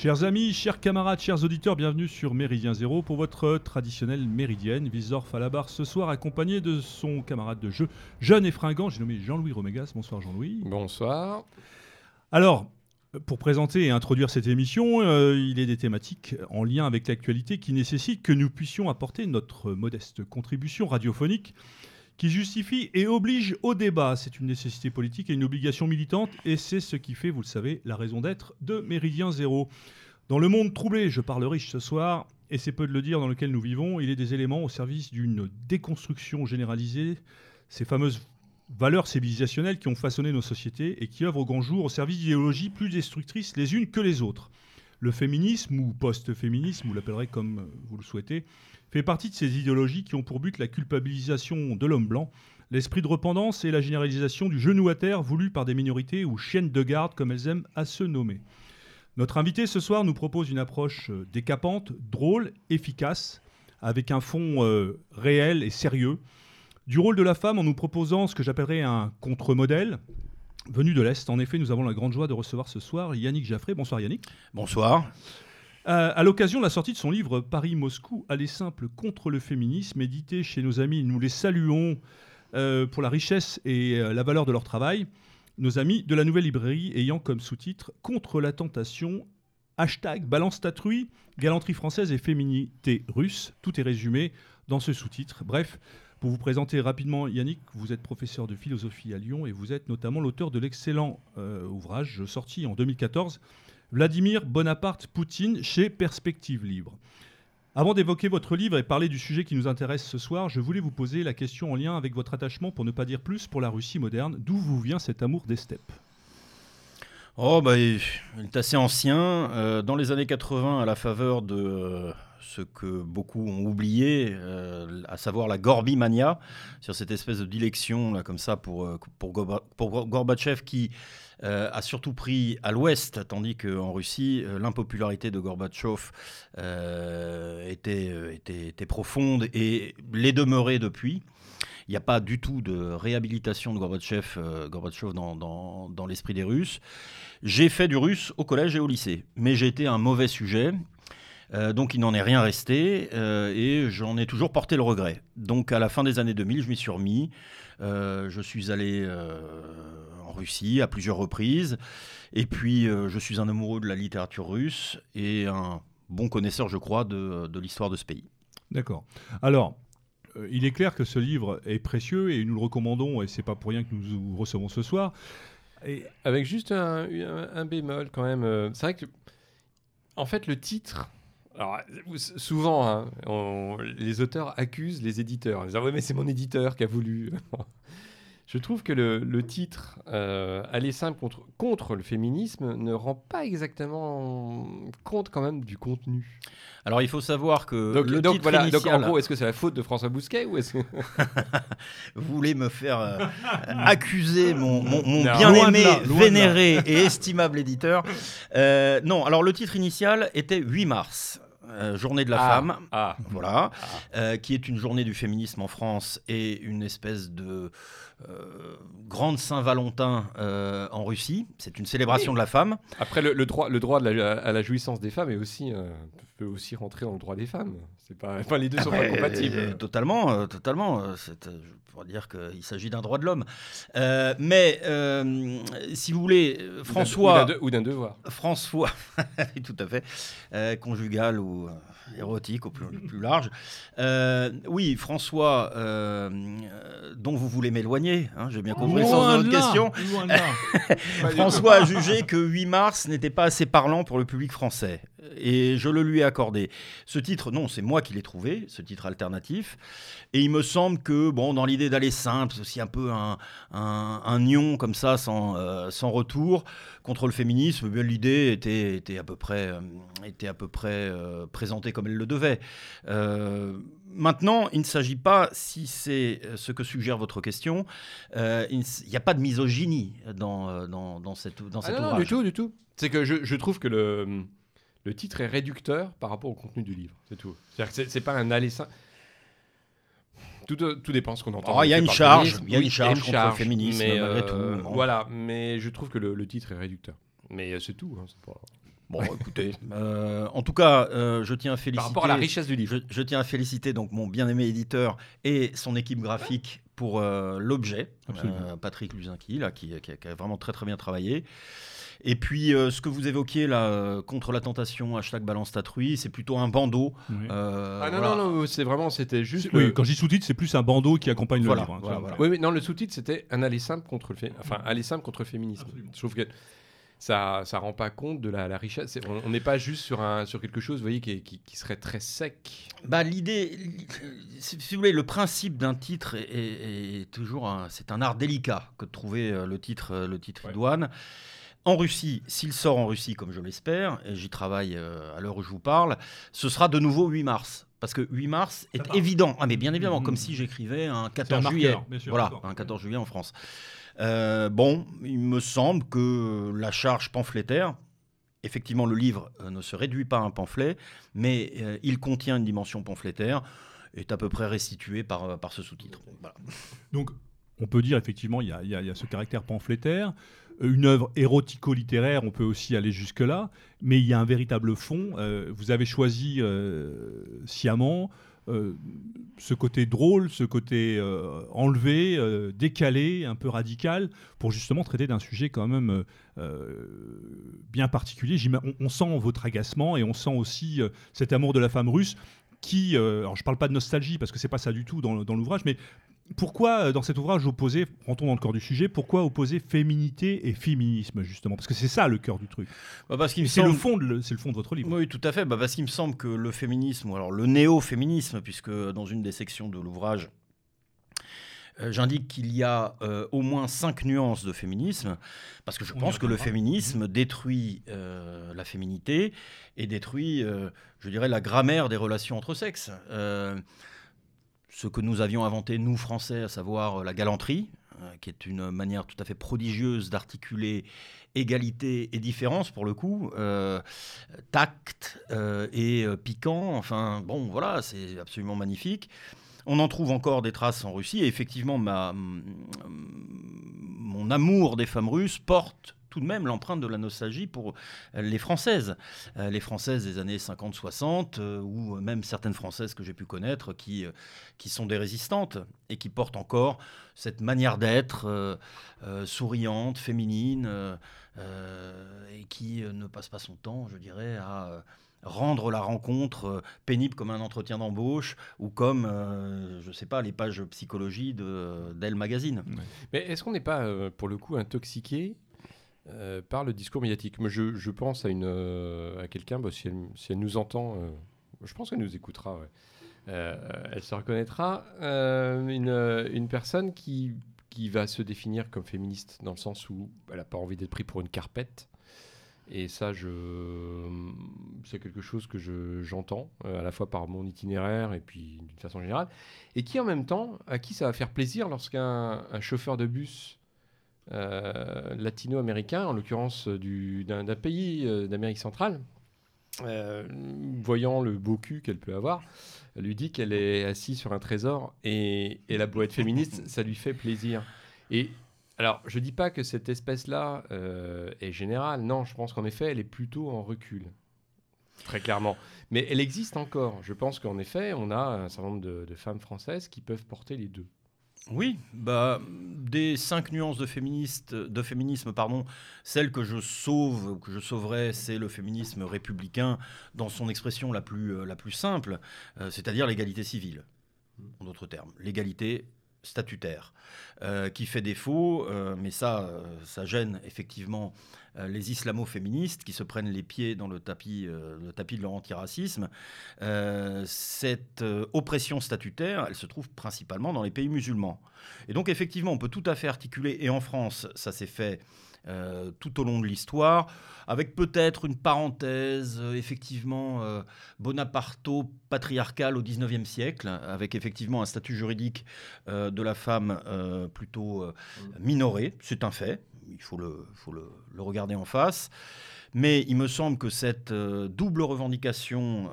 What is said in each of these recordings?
Chers amis, chers camarades, chers auditeurs, bienvenue sur Méridien Zéro pour votre traditionnelle méridienne. Wiesdorf à la barre ce soir, accompagné de son camarade de jeu, jeune et fringant, j'ai nommé Jean-Louis Romégas. Bonsoir Jean-Louis. Bonsoir. Alors, pour présenter et introduire cette émission, euh, il est des thématiques en lien avec l'actualité qui nécessitent que nous puissions apporter notre modeste contribution radiophonique qui justifie et oblige au débat. C'est une nécessité politique et une obligation militante, et c'est ce qui fait, vous le savez, la raison d'être de Méridien Zéro. Dans le monde troublé, je parle riche ce soir, et c'est peu de le dire, dans lequel nous vivons, il est des éléments au service d'une déconstruction généralisée, ces fameuses valeurs civilisationnelles qui ont façonné nos sociétés et qui œuvrent au grand jour au service d'idéologies plus destructrices les unes que les autres. Le féminisme, ou post-féminisme, vous l'appellerez comme vous le souhaitez, fait partie de ces idéologies qui ont pour but la culpabilisation de l'homme blanc, l'esprit de repentance et la généralisation du genou à terre voulu par des minorités ou chiennes de garde comme elles aiment à se nommer. Notre invité ce soir nous propose une approche euh, décapante, drôle, efficace, avec un fond euh, réel et sérieux, du rôle de la femme en nous proposant ce que j'appellerais un contre-modèle, venu de l'Est. En effet, nous avons la grande joie de recevoir ce soir Yannick Jaffré. Bonsoir Yannick. Bonsoir. Euh, à l'occasion de la sortie de son livre Paris-Moscou, aller simple contre le féminisme, édité chez nos amis, nous les saluons euh, pour la richesse et euh, la valeur de leur travail, nos amis de la nouvelle librairie ayant comme sous-titre Contre la tentation, hashtag balance tatruie, galanterie française et féminité russe. Tout est résumé dans ce sous-titre. Bref, pour vous présenter rapidement, Yannick, vous êtes professeur de philosophie à Lyon et vous êtes notamment l'auteur de l'excellent ouvrage sorti en 2014 Vladimir Bonaparte Poutine chez Perspective Libre. Avant d'évoquer votre livre et parler du sujet qui nous intéresse ce soir, je voulais vous poser la question en lien avec votre attachement, pour ne pas dire plus, pour la Russie moderne. D'où vous vient cet amour des steppes? Oh, bah, il est assez ancien. Euh, dans les années 80, à la faveur de euh, ce que beaucoup ont oublié, euh, à savoir la Gorbimania, sur cette espèce de dilection, là, comme ça, pour, pour, pour Gorbatchev qui euh, a surtout pris à l'ouest, tandis qu'en Russie, euh, l'impopularité de Gorbatchev euh, était, était, profonde et l'est demeurée depuis. Il n'y a pas du tout de réhabilitation de Gorbatchev, Gorbatchev dans, dans, dans l'esprit des Russes. J'ai fait du russe au collège et au lycée, mais j'ai été un mauvais sujet. Donc il n'en est rien resté et j'en ai toujours porté le regret. Donc à la fin des années 2000, je m'y suis remis. je suis allé en Russie à plusieurs reprises. Et puis, euh, je suis un amoureux de la littérature russe et un bon connaisseur, je crois, de, l'histoire de ce pays. D'accord. Alors, euh, il est clair que ce livre est précieux et nous le recommandons, et c'est pas pour rien que nous vous recevons ce soir. Et... Avec juste un, bémol quand même. Euh, c'est vrai que, en fait, le titre. Alors, souvent, hein, les auteurs accusent les éditeurs. Ils disent ah mais c'est mon éditeur qui a voulu. Je trouve que le, titre euh, Aller simple contre, contre le féminisme ne rend pas exactement compte quand même du contenu. Alors il faut savoir que donc, le titre voilà, donc en gros, est-ce que c'est la faute de François Bousquet ou est-ce que vous voulez me faire euh, accuser mon, bien-aimé, vénéré et estimable éditeur euh, Non, alors le titre initial était 8 mars. Euh, journée de la ah. femme, ah. voilà, ah. qui est une journée du féminisme en France et une espèce de euh, grande Saint-Valentin euh, en Russie. C'est une célébration de la femme. Après, le, droit, le droit à la jouissance des femmes est aussi, euh, peut aussi rentrer dans le droit des femmes. C'est pas, enfin, les deux sont pas compatibles. totalement, totalement. je pourrais dire qu'il s'agit d'un droit de l'homme. mais si vous voulez, François ou d'un devoir. François, tout à fait, conjugal ou érotique au plus, plus large. oui, François, dont vous voulez m'éloigner Hein, j'ai bien compris le sens de votre question. François a jugé que 8 mars n'était pas assez parlant pour le public français. Et je le lui ai accordé. Ce titre, non, c'est moi qui l'ai trouvé, ce titre alternatif. Et il me semble que, bon, dans l'idée d'aller simple, c'est aussi un peu un, un, nion comme ça, sans, euh, sans retour, contre le féminisme. Eh l'idée était, était à peu près, euh, était à peu près euh, présentée comme elle le devait. Maintenant, il ne s'agit pas, si c'est ce que suggère votre question, il n'y a pas de misogynie dans, dans, dans, cette, dans ah Non, du tout, du tout. C'est que je, je, trouve que le, le titre est réducteur par rapport au contenu du livre. C'est tout. C'est-à-dire c'est pas un aller tout, tout, dépend ce qu'on entend. Oh, il y a une charge, il y a une charge contre le féminisme, mais, euh, tout. Voilà, mais je trouve que le, titre est réducteur. Mais euh, c'est tout. Hein, Bon, écoutez, euh, en tout cas, euh, je tiens à féliciter. Par rapport à la richesse du livre. Je, je tiens à féliciter donc mon bien-aimé éditeur et son équipe graphique pour euh, l'objet, Absolument. euh, Patrick Luzinski, là, qui, qui a- qui a vraiment très très bien travaillé. Et puis, euh, ce que vous évoquiez là, euh, contre la tentation, hashtag balance tatrouille, c'est plutôt un bandeau. Oui. euh, Ah non, voilà. non, non, c'est vraiment, c'était juste. Oui, le- quand je dis sous-titre, c'est plus un bandeau qui accompagne Voilà, le livre. hein, voilà. Oui, mais non, le sous-titre, c'était un aller simple contre le, fé- enfin, aller simple contre le féminisme. Absolument. Je trouve que ça ça rend pas compte de la, la richesse. On n'est pas juste sur, un, sur quelque chose, vous voyez, qui, est- qui, qui serait très sec. Bah, l'idée, li- si vous voulez, le principe d'un titre est, est- est toujours un, c'est un art délicat que de trouver le titre, le titre Ouais. douane. En Russie, s'il sort en Russie, comme je l'espère, et j'y travaille euh, à l'heure où je vous parle, ce sera de nouveau 8 mars. Parce que 8 mars est évident. Ah, mais bien évidemment, comme si j'écrivais un C'est 14 un juillet. marqueur, sûr, voilà, un 14 juillet en France. Euh, bon, il me semble que la charge pamphlétaire, effectivement, le livre euh, ne se réduit pas à un pamphlet, mais euh, il contient une dimension pamphlétaire, est à peu près restituée par, par ce sous-titre. Voilà. Donc, on peut dire effectivement, il y y a ce caractère pamphlétaire. Une œuvre érotico-littéraire, on peut aussi aller jusque-là, mais il y a un véritable fond. Euh, vous avez choisi euh, sciemment euh, ce côté drôle, ce côté enlevé, décalé, un peu radical, pour justement traiter d'un sujet quand même bien particulier. On, sent votre agacement et on sent aussi cet amour de la femme russe qui, alors je parle pas de nostalgie parce que c'est pas ça du tout dans l'ouvrage, mais pourquoi euh, dans cet ouvrage opposer, rentrons dans le corps du sujet, pourquoi opposer féminité et féminisme justement? Parce que c'est ça le cœur du truc. Bah, parce qu'il me C'est le fond de, c'est le fond de votre livre. Oui, tout à fait. Bah, parce qu'il me semble que le féminisme, ou alors le néo-féminisme, puisque dans une des sections de l'ouvrage, euh, j'indique qu'il y a euh, au moins cinq nuances de féminisme, parce que je On pense que le féminisme détruit euh, la féminité et détruit, je dirais, la grammaire des relations entre sexes. Ce que nous avions inventé, nous Français, à savoir euh, la galanterie, euh, qui est une manière tout à fait prodigieuse d'articuler égalité et différence pour le coup, euh, tact et piquant, enfin bon voilà, c'est absolument magnifique. On en trouve encore des traces en Russie et effectivement ma, mon amour des femmes russes porte tout de même l'empreinte de la nostalgie pour les Françaises. Euh, les Françaises des années 50-60, euh, ou même certaines Françaises que j'ai pu connaître qui, euh, qui sont des résistantes et qui portent encore cette manière d'être euh, euh, souriante, féminine, euh, euh, et qui euh, ne passe pas son temps, je dirais, à euh, rendre la rencontre euh, pénible comme un entretien d'embauche ou comme, euh, je sais pas, les pages psychologie de d'Elle Magazine. Mais est-ce qu'on n'est pas, euh, pour le coup, intoxiqué euh, par le discours médiatique. Moi, je, pense à, euh, à quelqu'un, bah, si, elle, si elle nous entend, euh, je pense qu'elle nous écoutera, elle se reconnaîtra, une, une personne qui, qui va se définir comme féministe dans le sens où elle n'a pas envie d'être prise pour une carpette. Et ça, c'est quelque chose que je- j'entends, à la fois par mon itinéraire et puis d'une façon générale, et qui en même temps, à qui ça va faire plaisir lorsqu'un un chauffeur de bus euh, latino-américain, en l'occurrence euh, du- d'un pays euh, d'Amérique centrale, voyant le beau cul qu'elle peut avoir, lui dit qu'elle est assise sur un trésor et, et la être féministe, ça lui fait plaisir. Et alors, je dis pas que cette espèce-là est générale. Non, je pense qu'en effet, elle est plutôt en recul. Très clairement. Mais elle existe encore. Je pense qu'en effet, on a un certain nombre de femmes françaises qui peuvent porter les deux. Oui, bah, des cinq nuances de, féministe, de féminisme, pardon, celle que je sauve, que je sauverais, c'est le féminisme républicain dans son expression la plus, euh, simple, euh, c'est-à-dire l'égalité civile, en d'autres termes, l'égalité statutaire, euh, qui fait défaut, euh, mais ça, euh, ça gêne effectivement les islamo-féministes qui se prennent les pieds dans le tapis, le tapis de leur antiracisme. Cette oppression statutaire, elle se trouve principalement dans les pays musulmans. Et donc effectivement, on peut tout à fait articuler, et en France, ça s'est fait euh, tout au long de l'histoire, avec peut-être une parenthèse, euh, effectivement, euh, bonaparto-patriarcale au 19e siècle, avec effectivement un statut juridique euh, de la femme plutôt minoré, c'est un fait, il faut, le, regarder en face. Mais il me semble que cette double revendication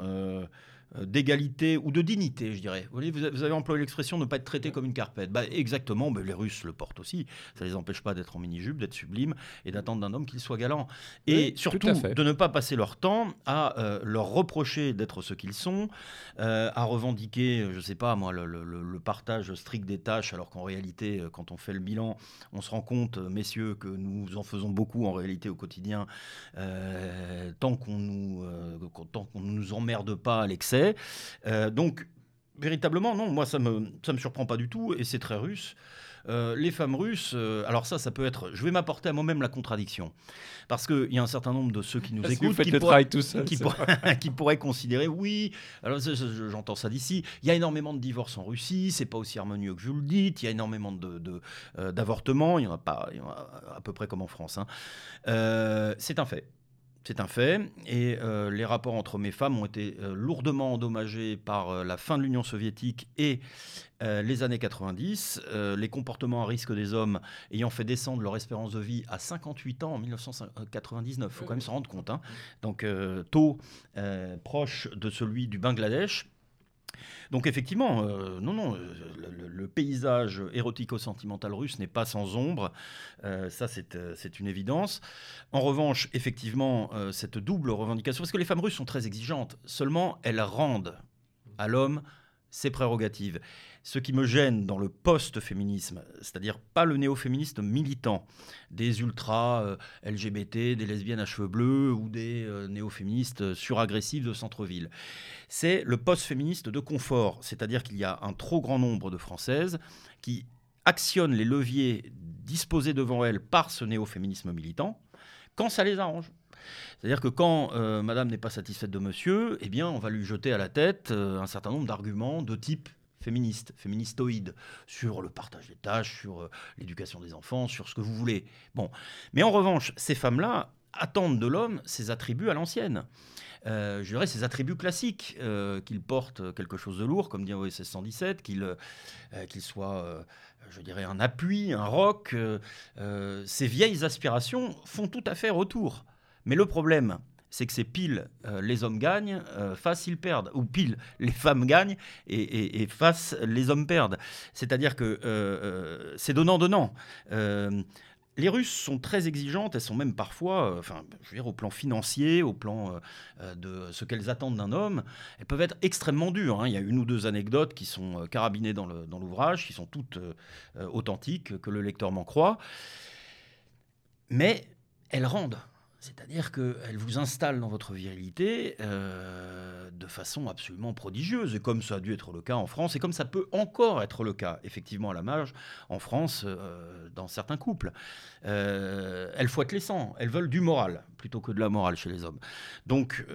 d'égalité ou de dignité, je dirais. Vous, vous avez employé l'expression ne pas être traité comme une carpette. Bah, exactement, mais les Russes le portent aussi. Ça ne les empêche pas d'être en mini-jupe, d'être sublime et d'attendre d'un homme qu'il soit galant. Et surtout, de ne pas passer leur temps à euh, leur reprocher d'être ce qu'ils sont, euh, à revendiquer, je ne sais pas moi, le, le, partage strict des tâches, alors qu'en réalité, quand on fait le bilan, on se rend compte, messieurs, que nous en faisons beaucoup en réalité au quotidien, tant qu'on nous, tant qu'on ne nous emmerde pas à l'excès euh, donc, véritablement, non, moi, ça me, ça me surprend pas du tout, et c'est très russe. Euh, les femmes russes, euh, alors ça, ça peut être. Je vais m'apporter à moi-même la contradiction. Parce qu'il y a un certain nombre de ceux qui nous écoutent qui, pourraient, tout seul, qui, qui, pourraient considérer, oui, alors j'entends ça d'ici, il y a énormément de divorces en Russie, c'est pas aussi harmonieux que je vous le dites, il y a énormément d'avortements, de, il, y en a pas, il y en a à peu près comme en France. Hein. c'est un fait. C'est un fait. Et euh, les rapports entre mes femmes ont été euh, lourdement endommagés par euh, la fin de l'Union soviétique et les années 90. les comportements à risque des hommes ayant fait descendre leur espérance de vie à 58 ans en 1999. Il faut quand même se rendre compte. Hein. Donc, taux proche de celui du Bangladesh. Donc effectivement, euh, non, non, euh, le, paysage érotico-sentimental russe n'est pas sans ombre, euh, ça c'est une évidence. En revanche, effectivement, cette double revendication, parce que les femmes russes sont très exigeantes, seulement elles rendent à l'homme ses prérogatives. Ce qui me gêne dans le post-féminisme, c'est-à-dire pas le néo-féministe militant, des ultras euh, LGBT, des lesbiennes à cheveux bleus ou des euh, néo-féministes suragressifs de centre-ville, c'est le post-féministe de confort, c'est-à-dire qu'il y a un trop grand nombre de Françaises qui actionnent les leviers disposés devant elles par ce néo-féminisme militant quand ça les arrange. C'est-à-dire que quand euh, madame n'est pas satisfaite de monsieur, eh bien, on va lui jeter à la tête un certain nombre d'arguments de type féministe, féministoïde, sur le partage des tâches, sur euh, l'éducation des enfants, sur ce que vous voulez. Bon. Mais en revanche, ces femmes-là attendent de l'homme ses attributs à l'ancienne. Euh, je dirais ses attributs classiques, euh, qu'il porte quelque chose de lourd, comme dit OSS 117, qu'il qu'il soit, je dirais, un appui, un roc. ces vieilles aspirations font tout à fait retour. Mais le problème, c'est que c'est pile euh, les hommes gagnent, euh, face ils perdent, ou pile les femmes gagnent et, face les hommes perdent. C'est-à-dire que euh, c'est donnant-donnant. les Russes sont très exigeantes, elles sont même parfois, enfin, au plan financier, au plan de ce qu'elles attendent d'un homme, elles peuvent être extrêmement dures. Hein. Il y a une ou deux anecdotes qui sont carabinées dans l'ouvrage, qui sont toutes authentiques, que le lecteur m'en croit. Mais elles rendent. C'est-à-dire qu'elle vous installe dans votre virilité euh, de façon absolument prodigieuse, et comme ça a dû être le cas en France, et comme ça peut encore être le cas, effectivement, à la marge, en France, euh, dans certains couples. Euh, elles fouettent les sangs, elles veulent du moral, plutôt que de la morale chez les hommes. Donc,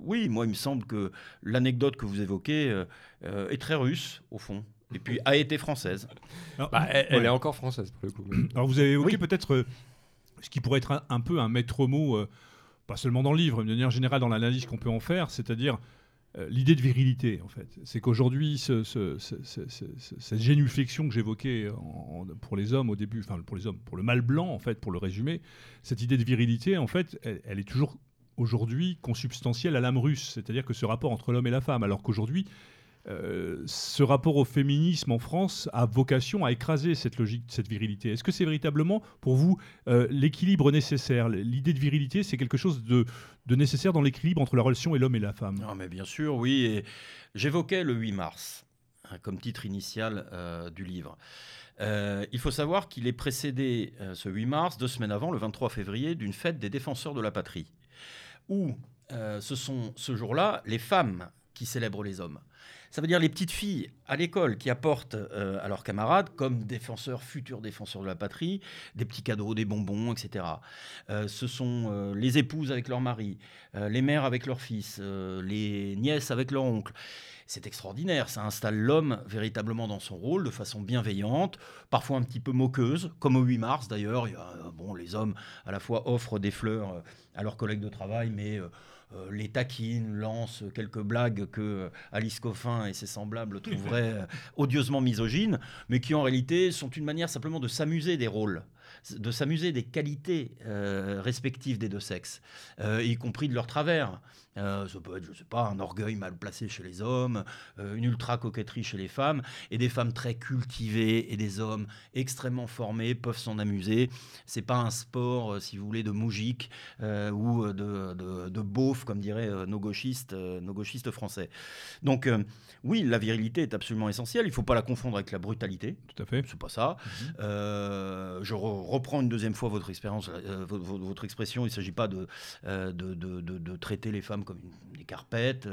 oui, moi, il me semble que l'anecdote que vous évoquez est très russe, au fond et puis a été française. Bah, elle, est encore française pour le coup. Alors vous avez évoqué peut-être ce qui pourrait être un, peu un maître mot, euh, pas seulement dans le livre, mais de manière générale dans l'analyse qu'on peut en faire, c'est-à-dire euh, l'idée de virilité, en fait. C'est qu'aujourd'hui, cette génuflexion que j'évoquais pour les hommes au début, enfin pour les hommes, pour le mâle blanc, en fait, pour le résumer, cette idée de virilité, en fait, elle est toujours aujourd'hui consubstantielle à l'âme russe, c'est-à-dire que ce rapport entre l'homme et la femme, alors qu'aujourd'hui, euh, ce rapport au féminisme en France a vocation à écraser cette logique, cette virilité. Est-ce que c'est véritablement pour vous euh, l'équilibre nécessaire? L'idée de virilité, c'est quelque chose de, nécessaire dans l'équilibre entre la relation et l'homme et la femme? Non, mais bien sûr, oui. J'évoquais le 8 mars hein, comme titre initial euh, du livre. il faut savoir qu'il est précédé, ce 8 mars, deux semaines avant, le 23 février, d'une fête des défenseurs de la patrie, où ce sont ce jour-là les femmes qui célèbrent les hommes. Ça veut dire les petites filles à l'école qui apportent euh, à leurs camarades, comme défenseurs, futurs défenseurs de la patrie, des petits cadeaux, des bonbons, etc. Euh, ce sont euh, les épouses avec leurs maris, les mères avec leurs fils, les nièces avec leurs oncles. C'est extraordinaire, ça installe l'homme véritablement dans son rôle de façon bienveillante, parfois un petit peu moqueuse, comme au 8 mars d'ailleurs. Bon, les hommes à la fois offrent des fleurs à leurs collègues de travail, mais euh, les taquines, lancent quelques blagues que euh, Alice Coffin et ses semblables trouveraient euh, odieusement misogynes, mais qui en réalité sont une manière simplement de s'amuser des rôles. de s'amuser des qualités euh, respectives des deux sexes, euh, y compris de leur travers. Euh, ça peut être, je sais pas, un orgueil mal placé chez les hommes, une ultra coquetterie chez les femmes, et des femmes très cultivées et des hommes extrêmement formés peuvent s'en amuser. C'est pas un sport, si vous voulez, de moujik ou de, de, de beauf, comme diraient nos gauchistes, nos gauchistes français. Donc, oui, la virilité est absolument essentielle. Il ne faut pas la confondre avec la brutalité. Tout à fait. C'est pas ça. Mhm. Euh, je reprends une deuxième fois votre expérience, euh, votre, expression. Il ne s'agit pas euh, de de, traiter les femmes comme des carpettes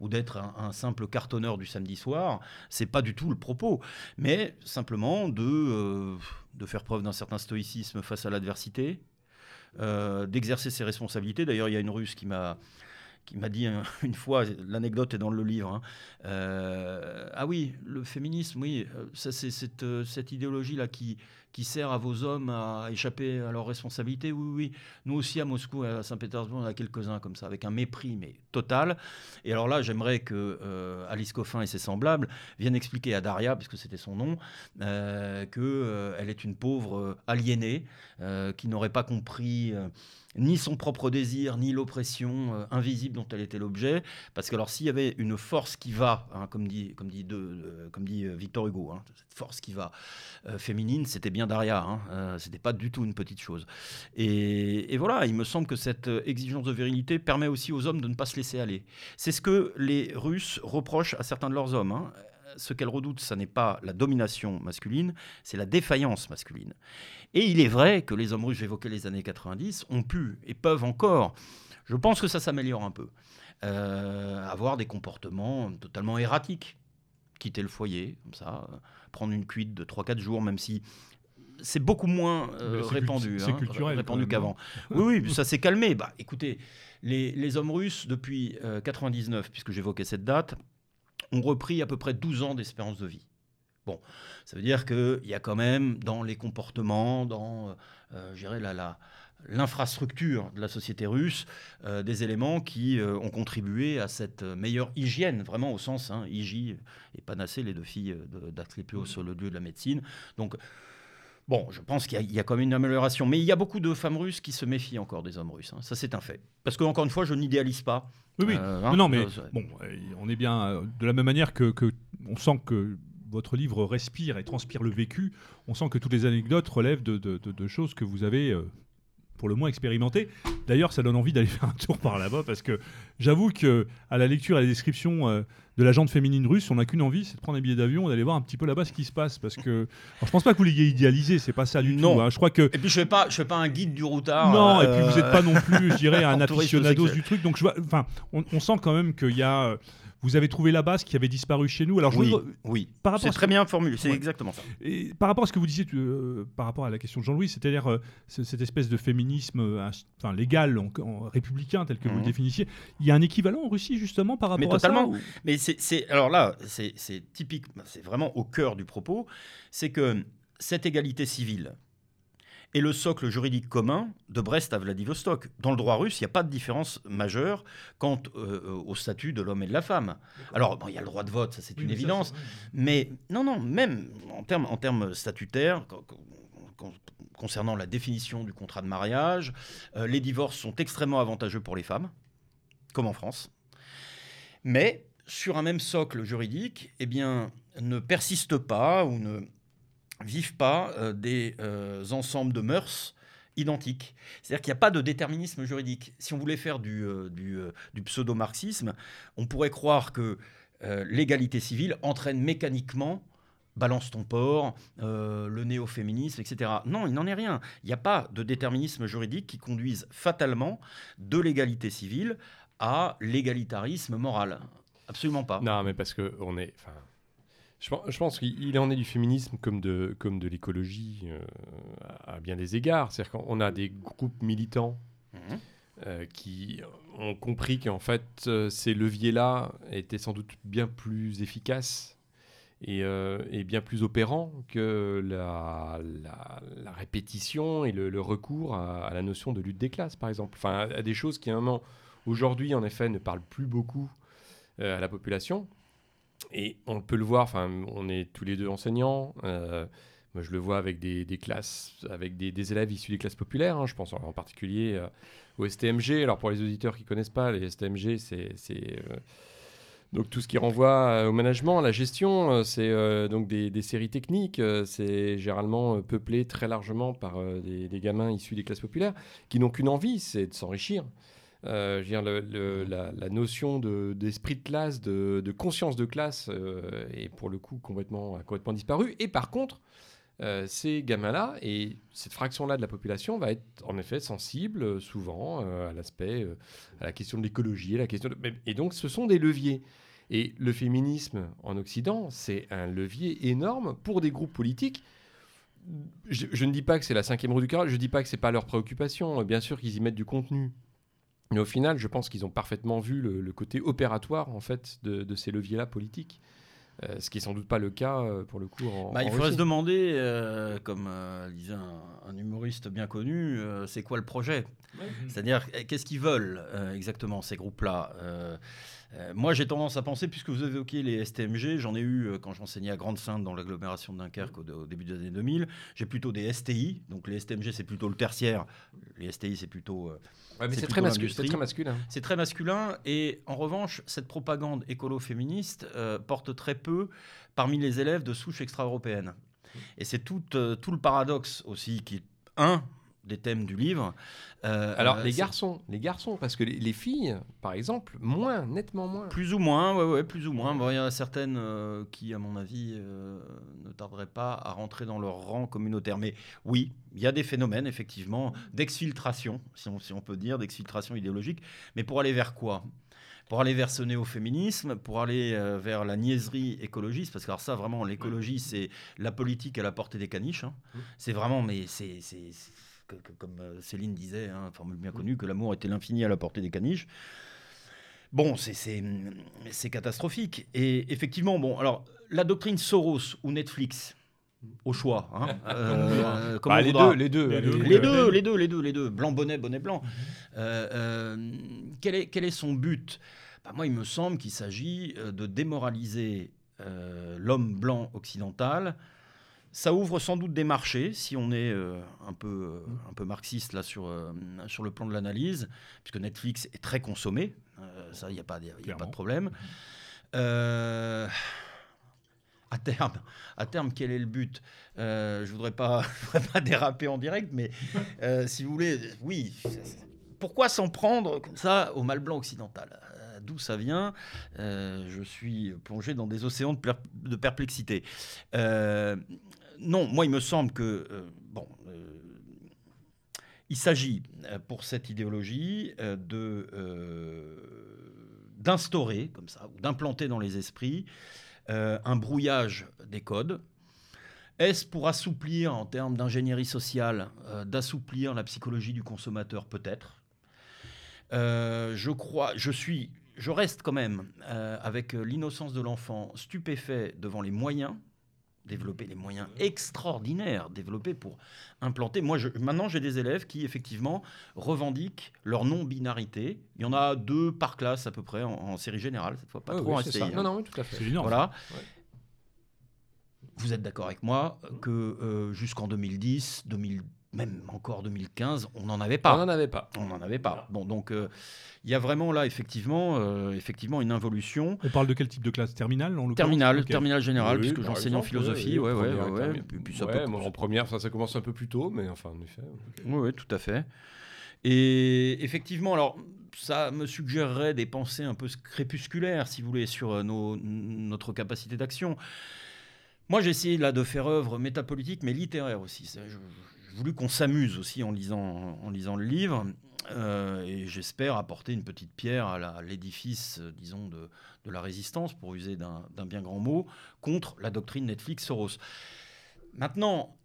ou d'être un, simple cartonneur du samedi soir. C'est pas du tout le propos. Mais simplement de, de faire preuve d'un certain stoïcisme face à l'adversité, d'exercer ses responsabilités. D'ailleurs, il y a une Russe qui m'a qui m'a dit une fois, l'anecdote est dans le livre, hein, euh, ah oui, le féminisme, oui, euh, c'est cette, euh, cette idéologie-là qui, qui sert à vos hommes à échapper à leurs responsabilités. Oui, oui, nous aussi à Moscou, à Saint-Pétersbourg, on a quelques-uns comme ça, avec un mépris, mais total. Et alors là, j'aimerais que Alice Coffin et ses semblables viennent expliquer à Daria, puisque c'était son nom, euh, qu'elle est une pauvre aliénée, qui n'aurait pas compris ni son propre désir, ni l'oppression euh, invisible dont elle était l'objet. Parce que alors s'il y avait une force qui va, hein, comme dit, comme dit, comme dit euh, Victor Hugo, hein, force qui va euh, féminine, c'était bien Daria. Hein, c'était pas du tout une petite chose. Et, voilà, il me semble que cette exigence de virilité permet aussi aux hommes de ne pas se laisser aller. C'est ce que les Russes reprochent à certains de leurs hommes hein. ce qu'elles redoutent, ce n'est pas la domination masculine, c'est la défaillance masculine. Et il est vrai que les hommes russes, j'évoquais les années 90, ont pu et peuvent encore, je pense que ça s'améliore un peu, euh, avoir des comportements totalement erratiques. Quitter le foyer, comme ça, prendre une cuite de 3-4 jours, même si c'est beaucoup moins euh, répandu, hein, répandu qu'avant. Oui, oui, ça s'est calmé. Bah, écoutez, les, hommes russes, depuis 99, euh, puisque j'évoquais cette date, ont repris à peu près 12 ans d'espérance de vie. Bon, ça veut dire qu'il y a quand même dans les comportements, dans euh, la, l'infrastructure de la société russe, euh, des éléments qui euh, ont contribué à cette meilleure hygiène, vraiment au sens hein, hygie et panacée, les deux filles d'Asclépios sur le lieu de la médecine. Donc, Bon, je pense qu'il y, a quand même une amélioration. Mais il y a beaucoup de femmes russes qui se méfient encore des hommes russes. Hein. Ça, c'est un fait. Parce que, encore une fois, je n'idéalise pas. Oui, oui. Hein. non, mais bon, on est bien de la même manière que, que on sent que votre livre respire et transpire le vécu, on sent que toutes les anecdotes relèvent de, choses que vous avez euh, pour le moins expérimentées. D'ailleurs, ça donne envie d'aller faire un tour par là-bas parce que j'avoue que à la lecture et à la description euh, de la jante féminine russe, on n'a qu'une envie, c'est de prendre un billet d'avion, d'aller voir un petit peu là-bas ce qui se passe. Parce que alors, je pense pas que vous l'ayez idéalisé, c'est pas ça du tout. Hein. Je crois que et puis je fais pas, je fais pas un guide du routard. Non, et puis vous n'êtes pas non plus, je dirais, un aficionado du truc. Donc je vois, enfin, on, on, sent quand même qu'il y a vous avez trouvé la base qui avait disparu chez nous. Alors, oui, oui. c'est très bien formulé, c'est exactement ça. Et par rapport à ce que vous disiez, euh, par rapport à la question de Jean-Louis, c'est-à-dire euh, cette espèce de féminisme euh, enfin, légal, en, républicain, tel que vous le mhm. définissiez, il y a un équivalent en Russie justement par rapport à ça Mais c'est alors là, c'est typique, c'est vraiment au cœur du propos, c'est que cette égalité civile et le socle juridique commun de Brest à Vladivostok. Dans le droit russe, il n'y a pas de différence majeure quant euh, au statut de l'homme et de la femme. Alors, il y a le droit de vote, ça c'est une évidence, mais non, non, même en termes, en termes statutaires, concernant la définition du contrat de mariage, euh, les divorces sont extrêmement avantageux pour les femmes, comme en France. Mais sur un même socle juridique, eh bien, ne persiste pas ou ne vivent pas euh, des euh, ensembles de mœurs identiques. C'est-à-dire qu'il n'y a pas de déterminisme juridique. Si on voulait faire du, euh, du, pseudo-marxisme, on pourrait croire que l'égalité civile entraîne mécaniquement balance ton port, le néo-féminisme, etc. Non, il n'en est rien. Il n'y a pas de déterminisme juridique qui conduise fatalement de l'égalité civile à l'égalitarisme moral. Absolument pas. Non, mais parce que on est, je, pense qu'il en est du féminisme comme de, comme de l'écologie euh, à, bien des égards. C'est-à-dire qu'on a des groupes militants mhm. euh, qui ont compris qu'en fait, euh, ces leviers-là étaient sans doute bien plus efficaces et, et bien plus opérants que la, la, répétition et le, recours à, la notion de lutte des classes, par exemple. Enfin, à, des choses qui, à un moment, aujourd'hui, en effet, ne parlent plus beaucoup à la population et on peut le voir, on est tous les deux enseignants. Euh, Moi, je le vois avec des, classes, avec des, élèves issus des classes populaires. hein. je pense en, particulier euh, au STMG. Alors, pour les auditeurs qui connaissent pas, les STMG, c'est euh, donc tout ce qui renvoie au management, à la gestion. c'est donc des, séries techniques. c'est généralement peuplé très largement par des gamins issus des classes populaires qui n'ont qu'une envie, c'est de s'enrichir. Euh, je veux dire, le- le- la, la notion de- d'esprit de, classe, de, de conscience de classe euh, est pour le coup complètement, a complètement disparu. Et par contre, euh, ces gamins-là et cette fraction-là de la population va être en effet sensible euh, souvent à l'aspect, à la question de l'écologie, à la question de- mais- et donc ce sont des leviers. Et le féminisme en Occident, c'est un levier énorme pour des groupes politiques. Je, je ne dis pas que c'est la cinquième roue du carrosse, je ne dis pas que c'est pas leur préoccupation. Bien sûr qu'ils y mettent du contenu, mais au final, je pense qu'ils ont parfaitement vu le, le côté opératoire en fait de, de ces leviers-là politiques. Euh, ce qui est sans doute pas le cas euh, pour le coup en, Bah, il faudrait se demander, euh, comme euh, disait un, un humoriste bien connu, euh, c'est quoi le projet? C'est-à-dire, qu'est-ce qu'ils veulent euh, exactement, ces groupes-là? Moi, j'ai tendance à penser, puisque vous évoquez les STMG, j'en ai eu euh, quand j'enseignais à Grande-Sainte dans l'agglomération de Dunkerque au, au début des années 2000. J'ai plutôt des STI, donc les STMG, c'est plutôt le tertiaire. Les STI, c'est plutôt. euh, Ouais, mais c'est très, masculin, c'est très masculin. c'est très masculin et en revanche, cette propagande écolo-féministe euh, porte très peu parmi les élèves de souche extra-européenne. Et c'est tout, euh, tout le paradoxe aussi qui est un des thèmes du livre. Euh, Alors euh, les garçons, les garçons, parce que les, les filles, par exemple, moins, nettement moins. Plus ou moins, ouais, ouais, plus ou moins. Bon, il y en a certaines euh, qui, à mon avis, euh, ne tarderaient pas à rentrer dans leur rang communautaire. Mais oui, il y a des phénomènes, effectivement, d'exfiltration, si on, si on peut dire, d'exfiltration idéologique. Mais pour aller vers quoi? Pour aller vers ce néo-féminisme, pour aller euh, vers la niaiserie écologiste, parce que alors ça, vraiment, l'écologie, c'est la politique à la portée des caniches. hein. C'est vraiment, mais c'est- que- que- comme euh, Céline disait, hein, formule bien connue, que l'amour était l'infini à la portée des caniches. Bon, c'est- catastrophique. Et effectivement, bon, alors, la doctrine Soros ou Netflix, au choix. hein, euh, comme Bah, les, deux, les deux, Les deux, Les deux, les deux, les deux, les deux. Blanc bonnet, bonnet blanc. Euh, euh, quel, est, quel est son but? Bah, Moi, il me semble qu'il s'agit de démoraliser euh, l'homme blanc occidental. Ça ouvre sans doute des marchés, si on est euh, un, peu, euh, un peu marxiste là sur, euh, sur le plan de l'analyse, puisque Netflix est très consommé. Ça, il n'y a, pas y a pas de problème. Euh, à terme, à terme, quel est le but? Euh, Je voudrais pas, je voudrais pas déraper en direct, mais euh, si vous voulez, oui. Pourquoi s'en prendre comme ça au mal blanc occidental? D'où ça vient? Je suis plongé dans des océans de, per- de perplexité. Non, moi, il me semble que euh, bon. euh, il s'agit euh, pour cette idéologie de d'instaurer comme ça ou d'implanter dans les esprits un brouillage des codes. Est-ce pour assouplir en termes d'ingénierie sociale, d'assouplir la psychologie du consommateur peut-être? Je crois, je suis, je reste quand même avec l'innocence de l'enfant stupéfait devant les moyens développer les moyens extraordinaires développés pour implanter. Moi, je- maintenant, j'ai des élèves qui, effectivement, revendiquent leur non-binarité. Il y en a deux par classe, à peu près, en, en série générale, cette fois, pas trop oui, en STI, ça. hein. Non, non, oui, tout à fait. C'est énorme. Voilà. Ouais. Vous êtes d'accord avec moi que euh, jusqu'en 2010, 2000, même encore 2015, on n'en avait On pas. n'en avait pas. On n'en avait pas. Bon, donc euh, il y a vraiment là, effectivement, euh, effectivement une involution. On parle de quel type de classe? Terminale en Terminale, Ok. terminale générale, Oui, puisque j'enseigne en philosophie. Ouais, ouais, ouais, et ouais. termi- Et puis, puis ça Ouais, peut- moi, en première, ça, ça commence un peu plus tôt, mais enfin, en effet. Oui, oui, tout à fait. Et effectivement, alors, ça me suggérerait des pensées un peu crépusculaires, si vous voulez, sur euh, nos- notre capacité d'action. Moi, j'ai essayé là de faire œuvre métapolitique, mais littéraire aussi. Je- voulu qu'on s'amuse aussi en lisant, le livre, euh, et j'espère apporter une petite pierre à l'édifice, euh, disons, de, la résistance, pour user d'un bien grand mot, contre la doctrine Netflix-Soros. Maintenant,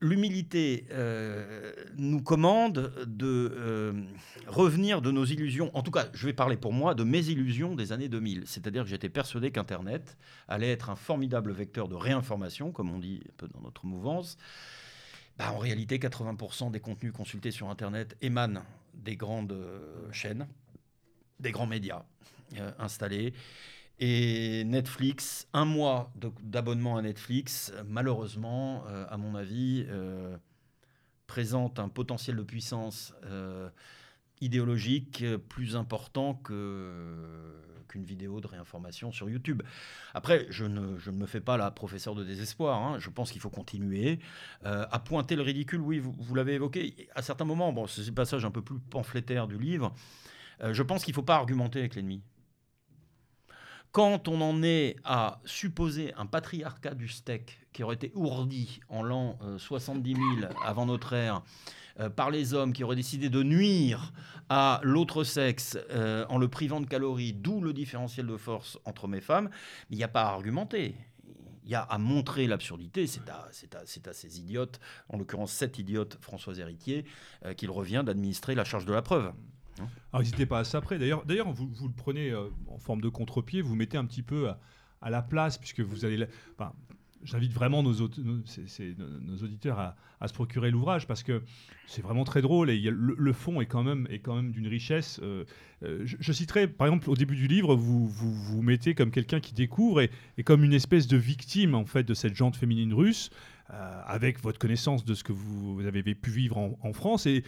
l'humilité euh, nous commande de revenir de nos illusions, en tout cas, je vais parler pour moi de mes illusions des années 2000. C'est-à-dire que j'étais persuadé qu'Internet allait être un formidable vecteur de réinformation, comme on dit un peu dans notre mouvance. Bah, en réalité, 80% des contenus consultés sur Internet émanent des grandes euh, chaînes, des grands médias euh, installés. Et Netflix, un mois d'abonnement à Netflix, malheureusement, euh, à mon avis, présente un potentiel de puissance idéologique plus important qu'une vidéo de réinformation sur YouTube. Après, je ne, me fais pas la professeur de désespoir. Hein. Je pense qu'il faut continuer à pointer le ridicule. Oui, vous, l'avez évoqué. À certains moments, bon, c'est le passage un peu plus pamphlétaire du livre. je pense qu'il ne faut pas argumenter avec l'ennemi. Quand on en est à supposer un patriarcat du steak qui aurait été ourdi en l'an 70 euh, 000 avant notre ère, euh, par les hommes qui auraient décidé de nuire à l'autre sexe euh, en le privant de calories, d'où le différentiel de force entre mes femmes, il n'y a pas à argumenter. Il y a à montrer l'absurdité. C'est à, ces idiotes, en l'occurrence cette idiote Françoise Héritier, qu'il revient d'administrer la charge de la preuve. Alors n'hésitez pas à s'après. D'ailleurs, d'ailleurs vous, le prenez euh, en forme de contre-pied, vous mettez un petit peu à, la place, puisque vous allez... J'invite vraiment nos, auditeurs à, se procurer l'ouvrage parce que c'est vraiment très drôle et le, fond est quand même, d'une richesse. Euh, euh, je, citerai par exemple au début du livre, vous vous, vous mettez comme quelqu'un qui découvre et, et, comme une espèce de victime en fait de cette jante féminine russe. Euh, avec votre connaissance de ce que vous, avez pu vivre en, France. Et,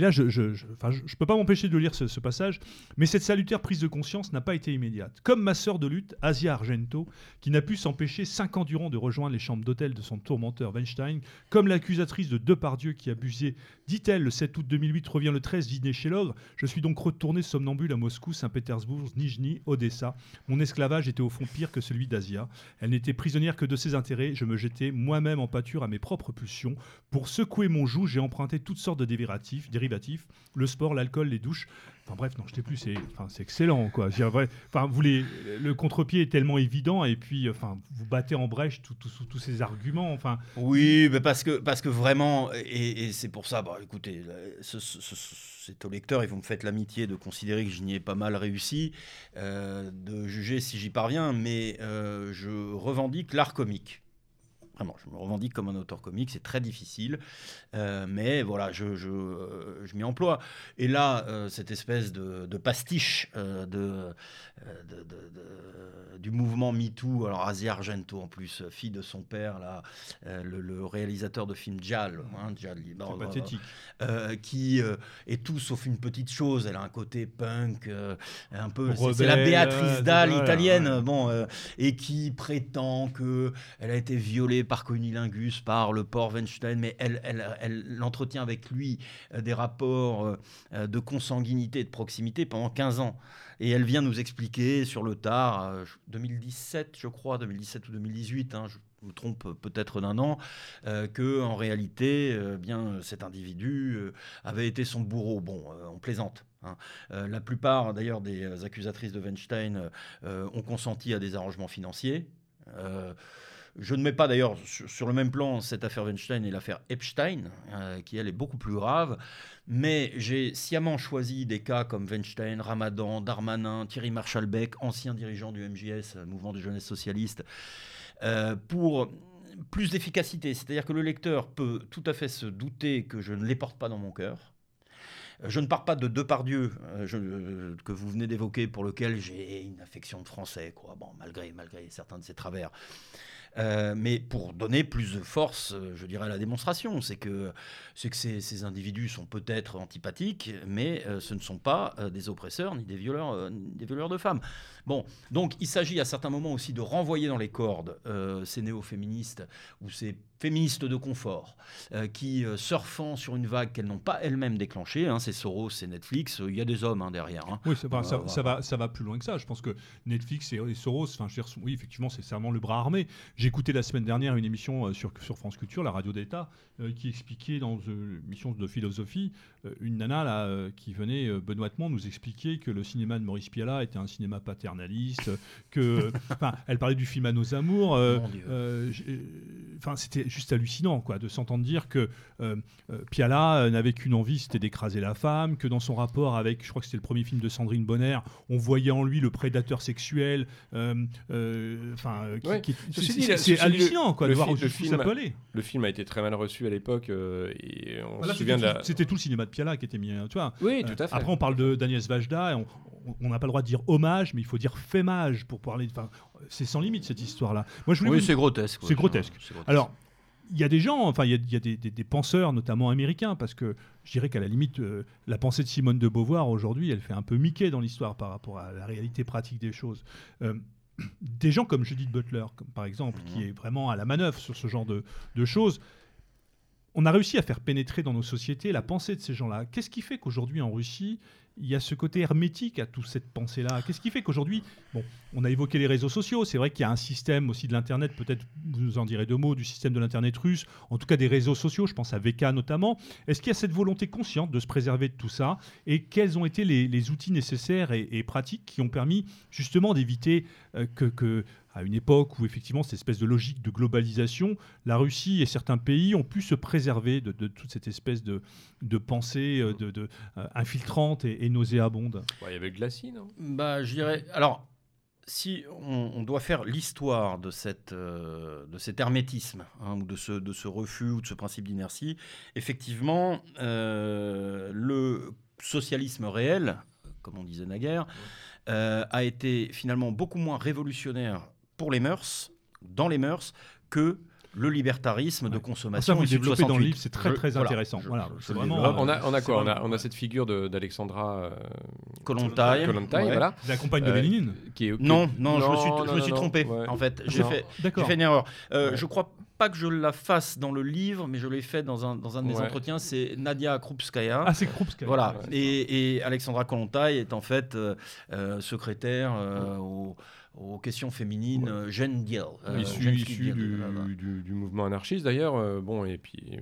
là, je ne peux pas m'empêcher de lire ce, passage, mais cette salutaire prise de conscience n'a pas été immédiate. Comme ma sœur de lutte, Asia Argento, qui n'a pu s'empêcher cinq ans durant de rejoindre les chambres d'hôtel de son tourmenteur Weinstein, comme l'accusatrice de Depardieu qui abusait, dit-elle, le 7 août 2008 revient le 13 dîner chez l'ogre, je suis donc retourné somnambule à Moscou, Saint-Pétersbourg, Nijni, Odessa. Mon esclavage était au fond pire que celui d'Asia. Elle n'était prisonnière que de ses intérêts, je me jetais moi-même en pâture à mes propres pulsions. Pour secouer mon joug, j'ai emprunté toutes sortes de dérivatifs, dérivatifs le sport, l'alcool, les douches. Enfin bref, non, je sais plus, c'est enfin, excellent. Quoi. Enfin, vous les, le contre-pied est tellement évident et puis enfin, vous battez en brèche tous ces arguments. Enfin. Oui, mais parce, que, parce que vraiment, et, c'est pour ça, bah, écoutez, c'est au lecteur et vous me faites l'amitié de considérer que je n'y ai pas mal réussi, euh, de juger si j'y parviens, mais euh, je revendique l'art comique. Vraiment, je me revendique comme un auteur comique, c'est très difficile, euh, mais voilà, je, je, euh, je m'y emploie. Et là, euh, cette espèce de, de pastiche de, de, du mouvement MeToo, alors Asia Argento en plus, fille de son père, là, le, réalisateur de film Jal, hein, pathétique. qui est tout sauf une petite chose, elle a un côté punk, un peu, c'est la Béatrice Dalle italienne, bon, et qui prétend que elle a été violée par Conilingus, par le port Weinstein, mais elle, elle, entretient avec lui euh, des rapports euh, euh, de consanguinité et de proximité pendant 15 ans. Et elle vient nous expliquer sur le tard, 2017 je crois, 2017 ou 2018, hein, je me trompe peut-être d'un an, que en réalité, bien cet individu avait été son bourreau. Bon, on plaisante. Hein. la plupart d'ailleurs des accusatrices de Weinstein ont consenti à des arrangements financiers. Je ne mets pas d'ailleurs sur, le même plan cette affaire Weinstein et l'affaire Epstein, euh, qui elle est beaucoup plus grave, mais j'ai sciemment choisi des cas comme Weinstein, Ramadan, Darmanin, Thierry Marshall-Beck, ancien dirigeant du MJS, mouvement de jeunesse socialiste, euh, pour plus d'efficacité. C'est-à-dire que le lecteur peut tout à fait se douter que je ne les porte pas dans mon cœur. Je ne pars pas de Depardieu, euh, que vous venez d'évoquer, pour lequel j'ai une affection de français, malgré, malgré certains de ses travers. Euh, mais pour donner plus de force, euh, je dirais, à la démonstration. C'est que, ces, ces, individus sont peut-être antipathiques, mais euh, ce ne sont pas des oppresseurs ni des violeurs, des violeurs de femmes. Bon, donc il s'agit à certains moments aussi de renvoyer dans les cordes ces néo-féministes ou ces féministes de confort, qui, surfant sur une vague qu'elles n'ont pas elles-mêmes déclenchée, hein, c'est Soros, c'est Netflix, il y a des hommes hein, derrière. Hein. Oui, ça, ça, va, ça va plus loin que ça. Je pense que Netflix et, Soros, enfin, oui, effectivement, c'est vraiment le bras armé. J'ai écouté la semaine dernière une émission sur, sur France Culture, la radio d'État, qui expliquait dans une émission de philosophie, une nana là, qui venait benoîtement nous expliquer que le cinéma de Maurice Piala était un cinéma paternaliste, que, elle parlait du film à nos amours enfin, c'était juste hallucinant, quoi, de s'entendre dire que euh, euh, Piala n'avait qu'une envie, c'était d'écraser la femme, que dans son rapport avec, je crois que c'était le premier film de Sandrine Bonner, on voyait en lui le prédateur sexuel. Enfin, c'est hallucinant, quoi, de voir où ça peut aller. Le film a été très mal reçu à l'époque, et on se souvient de la... C'était tout le cinéma de Piala qui était mis, tu vois. Oui, tout à fait. Après, on parle de Daniel Vajda, on n'a pas le droit de dire hommage, mais il faut dire fémage pour parler. Enfin, c'est sans limite cette histoire-là. Moi, je oui, c'est grotesque. C'est grotesque. Alors, il y a des gens, enfin, il y a, des, penseurs, notamment américains, parce que je dirais qu'à la limite, euh, la pensée de Simone de Beauvoir aujourd'hui, elle fait un peu Mickey dans l'histoire par rapport à la réalité pratique des choses. Euh, des gens comme Judith Butler, comme, par exemple, qui mhm. est vraiment à la manœuvre sur ce genre de, de choses, on a réussi à faire pénétrer dans nos sociétés la pensée de ces gens-là. Qu'est-ce qui fait qu'aujourd'hui en Russie, il y a ce côté hermétique à toute cette pensée-là. Qu'est-ce qui fait qu'aujourd'hui, bon, on a évoqué les réseaux sociaux, c'est vrai qu'il y a un système aussi de l'Internet, peut-être vous nous en direz deux mots, du système de l'Internet russe, en tout cas des réseaux sociaux, je pense à VK notamment. Est-ce qu'il y a cette volonté consciente de se préserver de tout ça Et quels ont été les, outils nécessaires et, pratiques qui ont permis justement d'éviter euh, que à une époque où effectivement cette espèce de logique de globalisation, la Russie et certains pays ont pu se préserver de, toute cette espèce de, pensée euh, de, euh, infiltrante et, nauséabonde. il y avait Glacis, non? Bah, je dirais. Alors, si on, doit faire l'histoire de, cette, euh, de cet hermétisme, hein, ou de ce, de ce refus, ou de ce principe d'inertie, effectivement, le socialisme réel, comme on disait naguère, a été finalement beaucoup moins révolutionnaire pour les mœurs, dans les mœurs, que le libertarisme de consommation. ça, vous développez dans le livre, c'est très très intéressant. voilà, vraiment, on, a, on a quoi on a, on a, cette figure d'Alexandra euh, Kolontai, voilà. La compagne de euh, Lénine qui est, non, non, je me suis, je me suis trompé. En fait, j'ai fait, fait, une erreur. Euh, Je crois pas que je la fasse dans le livre, mais je l'ai fait dans un, dans un de mes entretiens. C'est Nadia Krupskaya. Ah, c'est Krupskaya. Voilà. Et, et, Alexandra Kolontai est en fait euh, euh secrétaire au aux questions féminines, ouais. Jeanne Diel. Euh, issu, du, du, mouvement anarchiste d'ailleurs. Euh, bon, et puis euh,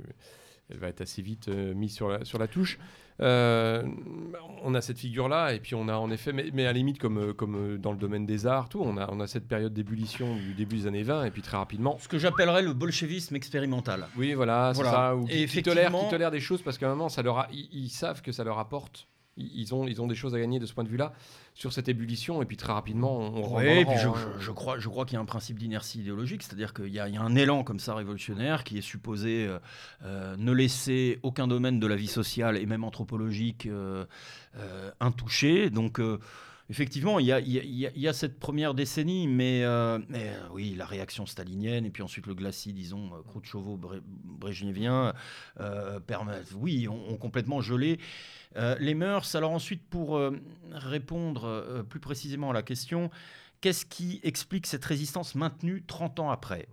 elle va être assez vite mise sur la, sur la touche. on a cette figure-là, et puis on a en effet, mais, mais à la limite, comme, comme dans le domaine des arts, tout, on a, on a cette période d'ébullition du début des années 20, et puis très rapidement. Ce que j'appellerais le bolchevisme expérimental. Oui, voilà, c'est ça. Ou et qui, effectivement... qui, tolèrent, des choses parce qu'à un moment, ça leur a, ils savent que ça leur apporte ils ont, ils ont des choses à gagner de ce point de vue-là sur cette ébullition et puis très rapidement on oui, et puis je, je, crois, je crois qu'il y a un principe d'inertie idéologique, c'est-à-dire qu'il y, y, a un élan comme ça révolutionnaire qui est supposé euh, euh, ne laisser aucun domaine de la vie sociale et même anthropologique euh, intouché. Donc effectivement, il y, a, il, y a, il y, a, cette première décennie, mais, mais oui, la réaction stalinienne et puis ensuite le glacis, disons, Khrouchtchevo-Brejnevien, permettent, oui, ont, ont complètement gelé. Euh, les mœurs, alors ensuite, pour euh, répondre euh, plus précisément à la question, qu'est-ce qui explique cette résistance maintenue 30 ans après?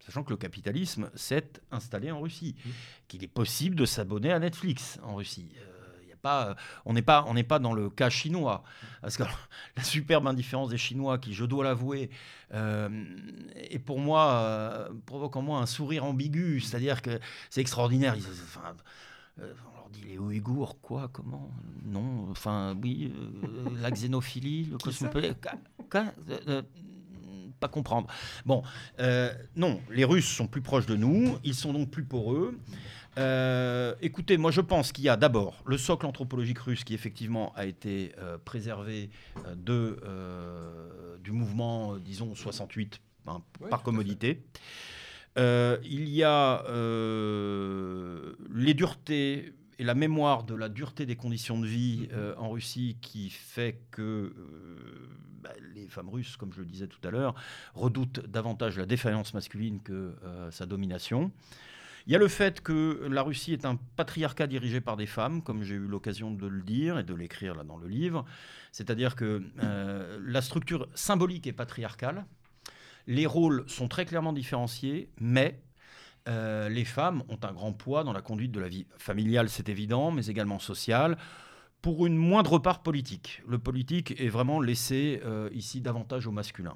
Sachant que le capitalisme s'est installé en Russie, mmh. qu'il est possible de s'abonner à Netflix en Russie. Pas, on n'est pas, on pas dans le cas chinois. Parce que la superbe indifférence des Chinois, qui, je dois l'avouer, est pour moi, provoque en moi un sourire ambigu. C'est-à-dire que c'est extraordinaire. enfin, dit les Ouïghours, quoi, comment Non, enfin, oui, euh, la xénophilie, le cosmopolite. Euh, euh, pas comprendre. Bon, non, les Russes sont plus proches de nous, ils sont donc plus poreux. écoutez, moi je pense qu'il y a d'abord le socle anthropologique russe qui effectivement a été préservé de, du mouvement, disons, 68 hein, par commodité. il y a les duretés et la mémoire de la dureté des conditions de vie mm-hmm. euh, en Russie qui fait que euh, bah, les femmes russes, comme je le disais tout à l'heure, redoutent davantage la défaillance masculine que euh, sa domination. Il y a le fait que la Russie est un patriarcat dirigé par des femmes, comme j'ai eu l'occasion de le dire et de l'écrire là dans le livre. C'est-à-dire que la structure symbolique est patriarcale. Les rôles sont très clairement différenciés, mais euh, les femmes ont un grand poids dans la conduite de la vie familiale, c'est évident, mais également sociale, pour une moindre part politique. Le politique est vraiment laissé euh, ici davantage au masculin.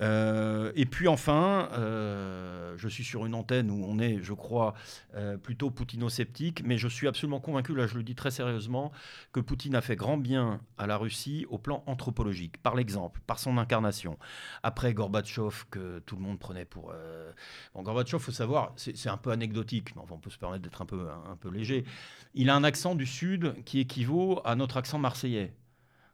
Euh, et puis enfin, euh, je suis sur une antenne où on est, je crois, euh, plutôt poutino-sceptique, mais je suis absolument convaincu, là je le dis très sérieusement, que Poutine a fait grand bien à la Russie au plan anthropologique, par l'exemple, par son incarnation. Après Gorbatchev, que tout le monde prenait pour... Bon, Gorbatchev, faut savoir, c'est un peu anecdotique, mais on peut se permettre d'être un peu, un peu léger. Il a un accent du Sud qui équivaut à notre accent marseillais.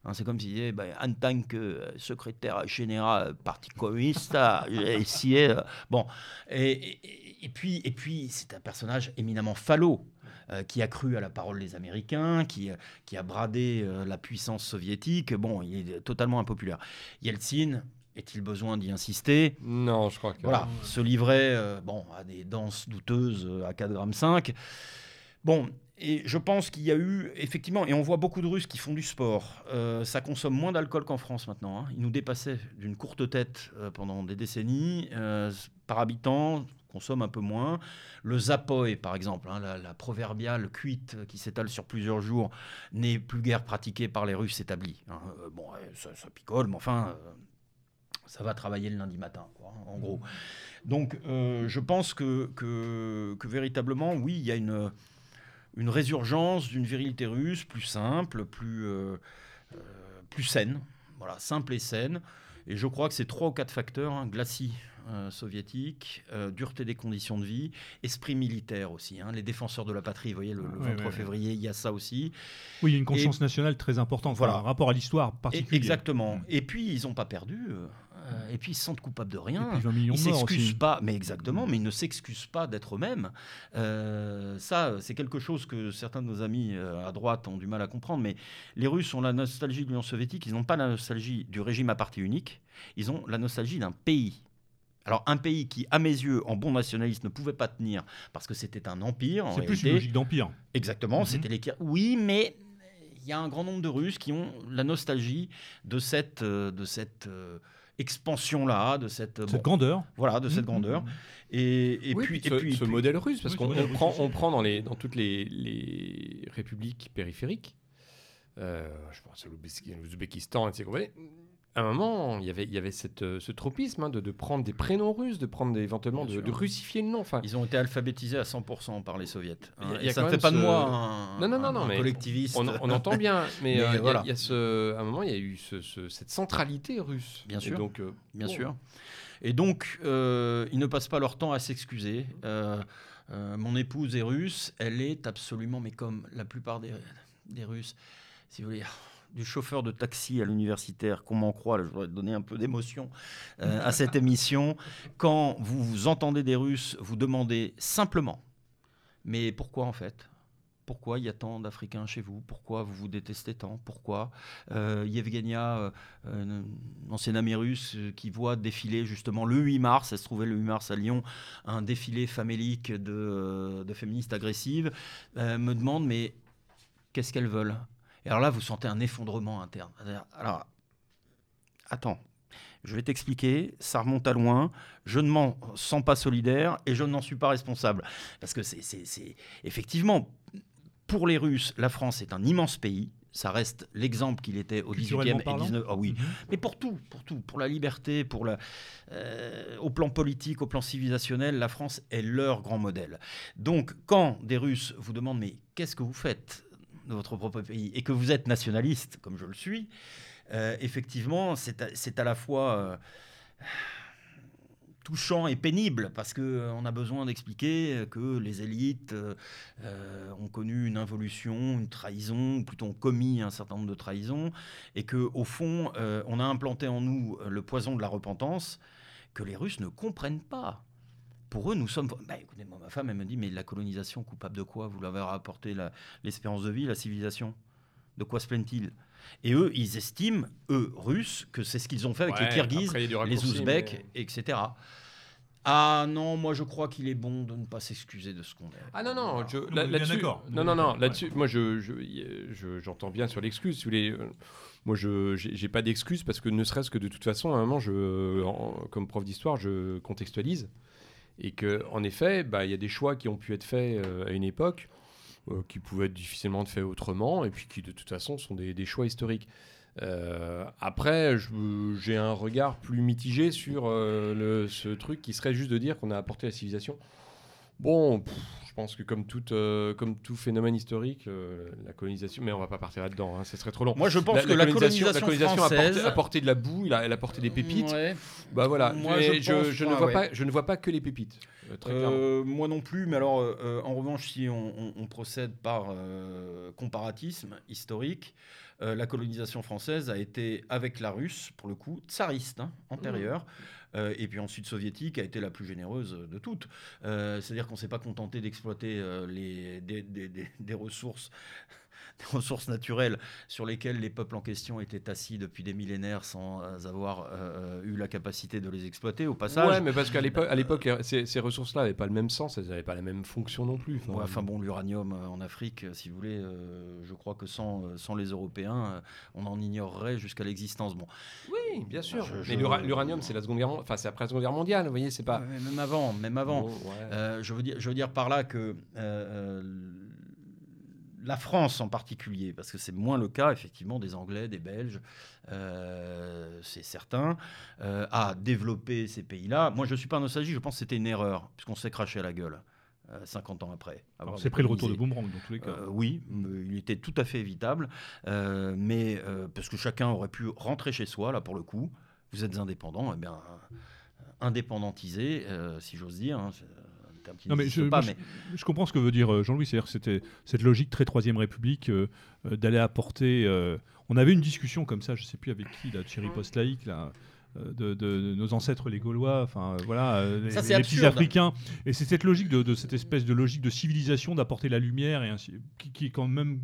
Hein, c'est comme si, ben, en tant que euh, secrétaire général Parti communiste, j'ai essayé. Euh, bon, et, puis, et puis c'est un personnage éminemment falot. Euh, qui a cru à la parole des Américains, qui, qui a bradé la puissance soviétique. Bon, il est totalement impopulaire. Yeltsin, est-il besoin d'y insister? Non, je crois que. Voilà, se livrait bon, à des danses douteuses à 4 grammes 5. Bon, et je pense qu'il y a eu, effectivement, et on voit beaucoup de Russes qui font du sport. Euh, ça consomme moins d'alcool qu'en France maintenant. Hein. Ils nous dépassaient d'une courte tête euh, pendant des décennies. Euh, par habitant, consomme un peu moins. Le zapoy, par exemple, hein, la, proverbiale cuite qui s'étale sur plusieurs jours, n'est plus guère pratiquée par les Russes établis. Hein. bon, ça, picole, mais enfin, ça va travailler le lundi matin, en gros. Donc, je pense que, véritablement, oui, il y a une une résurgence d'une virilité russe plus simple, plus, euh, euh, plus saine. Voilà, simple et saine. Et je crois que c'est trois ou quatre facteurs hein, glacis euh, soviétique, dureté des conditions de vie, esprit militaire aussi. Hein, les défenseurs de la patrie, vous voyez, le, 23 février, il y a ça aussi. Oui, il y a une conscience nationale très importante, voilà. un rapport à l'histoire particulier. exactement. Mm. Et puis, ils n'ont pas perdu. Euh, et puis ils se sentent coupables de rien. ils ne s'excusent pas, mais exactement, mais ils ne s'excusent pas d'être eux-mêmes. Euh, ça, c'est quelque chose que certains de nos amis euh, à droite ont du mal à comprendre. Mais les Russes ont la nostalgie de l'Union soviétique. Ils n'ont pas la nostalgie du régime à parti unique. Ils ont la nostalgie d'un pays. Alors un pays qui, à mes yeux, en bon nationaliste, ne pouvait pas tenir parce que c'était un empire. C'est plus une logique d'empire. Exactement, mhm. c'était les. Oui, mais il y a un grand nombre de Russes qui ont la nostalgie de cette, de cette expansion-là, de cette, grandeur. Voilà, de cette mmh, grandeur. Mmh, mmh. Et, et, puis, ce, et puis, ce modèle russe, parce qu'on prend, on prend dans, les, dans toutes les, les républiques périphériques, euh, je pense à l'Ouzbékistan, etc à un moment, il y avait, il y avait cette, euh, ce tropisme hein, de, de, prendre des prénoms russes, de prendre des, éventuellement de, de, russifier le nom. Enfin, ils ont été alphabétisés à 100% par les soviets. Hein. et ça ne fait pas de moi un, non, non, non, collectiviste. On, entend bien, mais, euh, voilà. il y a, ce, à un moment, il y a eu ce, cette centralité russe. Bien sûr. donc, euh, bien sûr. Et donc, ils ne passent pas leur temps à s'excuser. mon épouse est russe, elle est absolument, mais comme la plupart des, des Russes, si vous voulez du chauffeur de taxi à l'universitaire, qu'on m'en croit, je voudrais donner un peu d'émotion euh, à cette émission. Quand vous entendez des Russes, vous demandez simplement, mais pourquoi en fait? Pourquoi il y a tant d'Africains chez vous? Pourquoi vous vous détestez tant? Pourquoi euh, Yevgenia, euh, ancienne amie russe, qui voit défiler justement le 8 mars, elle se trouvait le 8 mars à Lyon, un défilé famélique de féministes agressives, me demande mais qu'est-ce qu'elles veulent? Et alors là, vous sentez un effondrement interne. Alors, attends, je vais t'expliquer, ça remonte à loin, je ne m'en sens pas solidaire et je n'en suis pas responsable. Parce que c'est effectivement, pour les Russes, la France est un immense pays. Ça reste l'exemple qu'il était au 18e et 19e. Ah oui, mhm. mais pour tout, pour tout, pour la liberté, pour la, euh, au plan politique, au plan civilisationnel, la France est leur grand modèle. Donc, quand des Russes vous demandent mais qu'est-ce que vous faites? De votre propre pays et que vous êtes nationaliste, comme je le suis, euh, effectivement, c'est à, la fois euh, touchant et pénible parce qu'on euh, a besoin d'expliquer que les élites ont connu une involution, une trahison, ou plutôt ont commis un certain nombre de trahisons, et que au fond, on a implanté en nous le poison de la repentance que les Russes ne comprennent pas pour eux, nous sommes. Bah, écoutez, ma femme, elle me dit Mais la colonisation, coupable de quoi? Vous l'avez rapporté l'espérance de vie, la civilisation? De quoi se plaignent-ils? Et eux, ils estiment, eux, Russes, que c'est ce qu'ils ont fait avec les Kirghizes, les Ouzbeks, etc. Ah non, moi je crois qu'il est bon de ne pas s'excuser de ce qu'on est. Ah non, non, là-dessus. non, non, non, là-dessus, moi je, j'entends bien sur l'excuse. Si vous voulez, moi je j'ai pas d'excuse parce que ne serait-ce que de toute façon, à un moment, je, comme prof d'histoire, je contextualise. Et qu'en effet, bah, il y a des choix qui ont pu être faits euh, à une époque, euh, qui pouvaient être difficilement faits autrement, et puis qui de toute façon sont des, choix historiques. Euh, après, j'ai un regard plus mitigé sur ce truc qui serait juste de dire qu'on a apporté la civilisation. Bon, pense que comme, toute, euh, comme tout phénomène historique, euh, la colonisation, mais on va pas partir là-dedans, hein, ça serait trop long. Moi, je pense que la colonisation, la colonisation a, française... apporté, a apporté de la boue, il a, elle a apporté des pépites. Ouais. Bah voilà, Moi, je je, ne vois ouais. pas, je ne vois pas que les pépites, euh, très. Euh, moi non plus, mais alors euh, euh, en revanche, si on, on- on procède par euh, comparatisme historique, euh, la colonisation française a été, avec la russe, pour le coup, tsariste, hein, antérieure, euh, et puis ensuite soviétique a été la plus généreuse de toutes. Euh, C'est-à-dire qu'on ne s'est pas contenté d'exploiter euh, des ressources. Des ressources naturelles sur lesquelles les peuples en question étaient assis depuis des millénaires sans avoir euh, eu la capacité de les exploiter au passage. Ouais, mais parce qu'à l'époque, à l'époque, les- ces, ces ressources-là n'avaient pas le même sens, elles n'avaient pas la même fonction non plus. Ouais, enfin bon, l'uranium euh, en Afrique, euh, si vous voulez, euh, je crois que sans, euh, sans les Européens, euh, on en ignorerait jusqu'à l'existence. Bon, oui, bien sûr. Je- Mais je- l'uranium, c'est la seconde guerre, enfin c'est après la seconde guerre mondiale. Vous voyez, c'est pas. Même avant, même avant. Ouais. Euh, je, veux dire, je veux dire par là que euh, euh, la France en particulier, parce que c'est moins le cas effectivement des Anglais, des Belges, euh, c'est certain, euh, a développé ces pays-là. Moi, je ne suis pas nostalgique, je pense que c'était une erreur, puisqu'on s'est craché à la gueule. euh, 50 ans après. C'est pris le retour de boomerang dans tous les cas. Euh, oui, il était tout à fait évitable, euh, mais euh, parce que chacun aurait pu rentrer chez soi, là pour le coup. Vous êtes indépendant, eh bien euh, indépendantisé, euh, si j'ose dire. hein, terme qui Non, mais je, pas, moi, mais je- je comprends ce que veut dire euh, Jean-Louis, c'est-à-dire que c'était cette logique très Troisième République euh, euh, d'aller apporter. euh, on avait une discussion comme ça, je ne sais plus avec qui, là, de Thierry Postlaïc, là. De, de- de nos ancêtres les Gaulois, enfin voilà, les, les petits. Africains, et c'est cette logique de, de cette espèce de logique de civilisation d'apporter la lumière et ainsi, qui, qui est quand même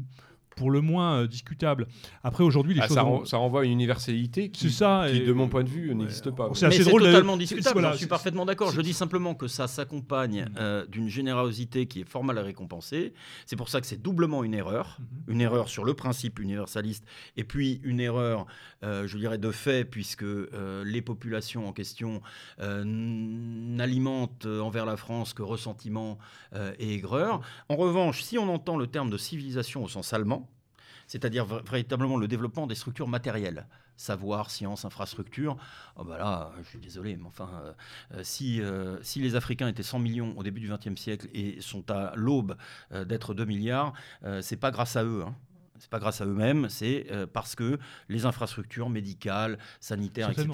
pour le moins euh, discutable. Après aujourd'hui les Ah, choses ça, ont- ren- ça renvoie à une universalité qui, C'est ça, qui, et- de mon point de vue, n'existe pas. c'est Mais assez c'est drôle de- totalement discutable, voilà, je suis parfaitement d'accord. Je dis simplement que ça s'accompagne Mm. euh, d'une générosité qui est fort mal récompensée. C'est pour ça que c'est doublement une erreur. Mhm. Une erreur sur le principe universaliste, et puis une erreur, euh, je dirais, de fait, puisque euh, les populations en question euh, n'alimentent envers la France que ressentiment euh, et aigreur. En revanche, si on entend le terme de civilisation au sens allemand, c'est-à-dire véritablement le développement des structures matérielles, savoir, science, infrastructure. Oh bah là, je suis désolé, mais enfin, euh, euh, si, euh, si les Africains étaient 100 millions au début du XXe siècle et sont à l'aube d'être 2 milliards, c'est pas grâce à eux. Hein. C'est pas grâce à eux-mêmes, c'est euh, parce que les infrastructures médicales, sanitaires, etc.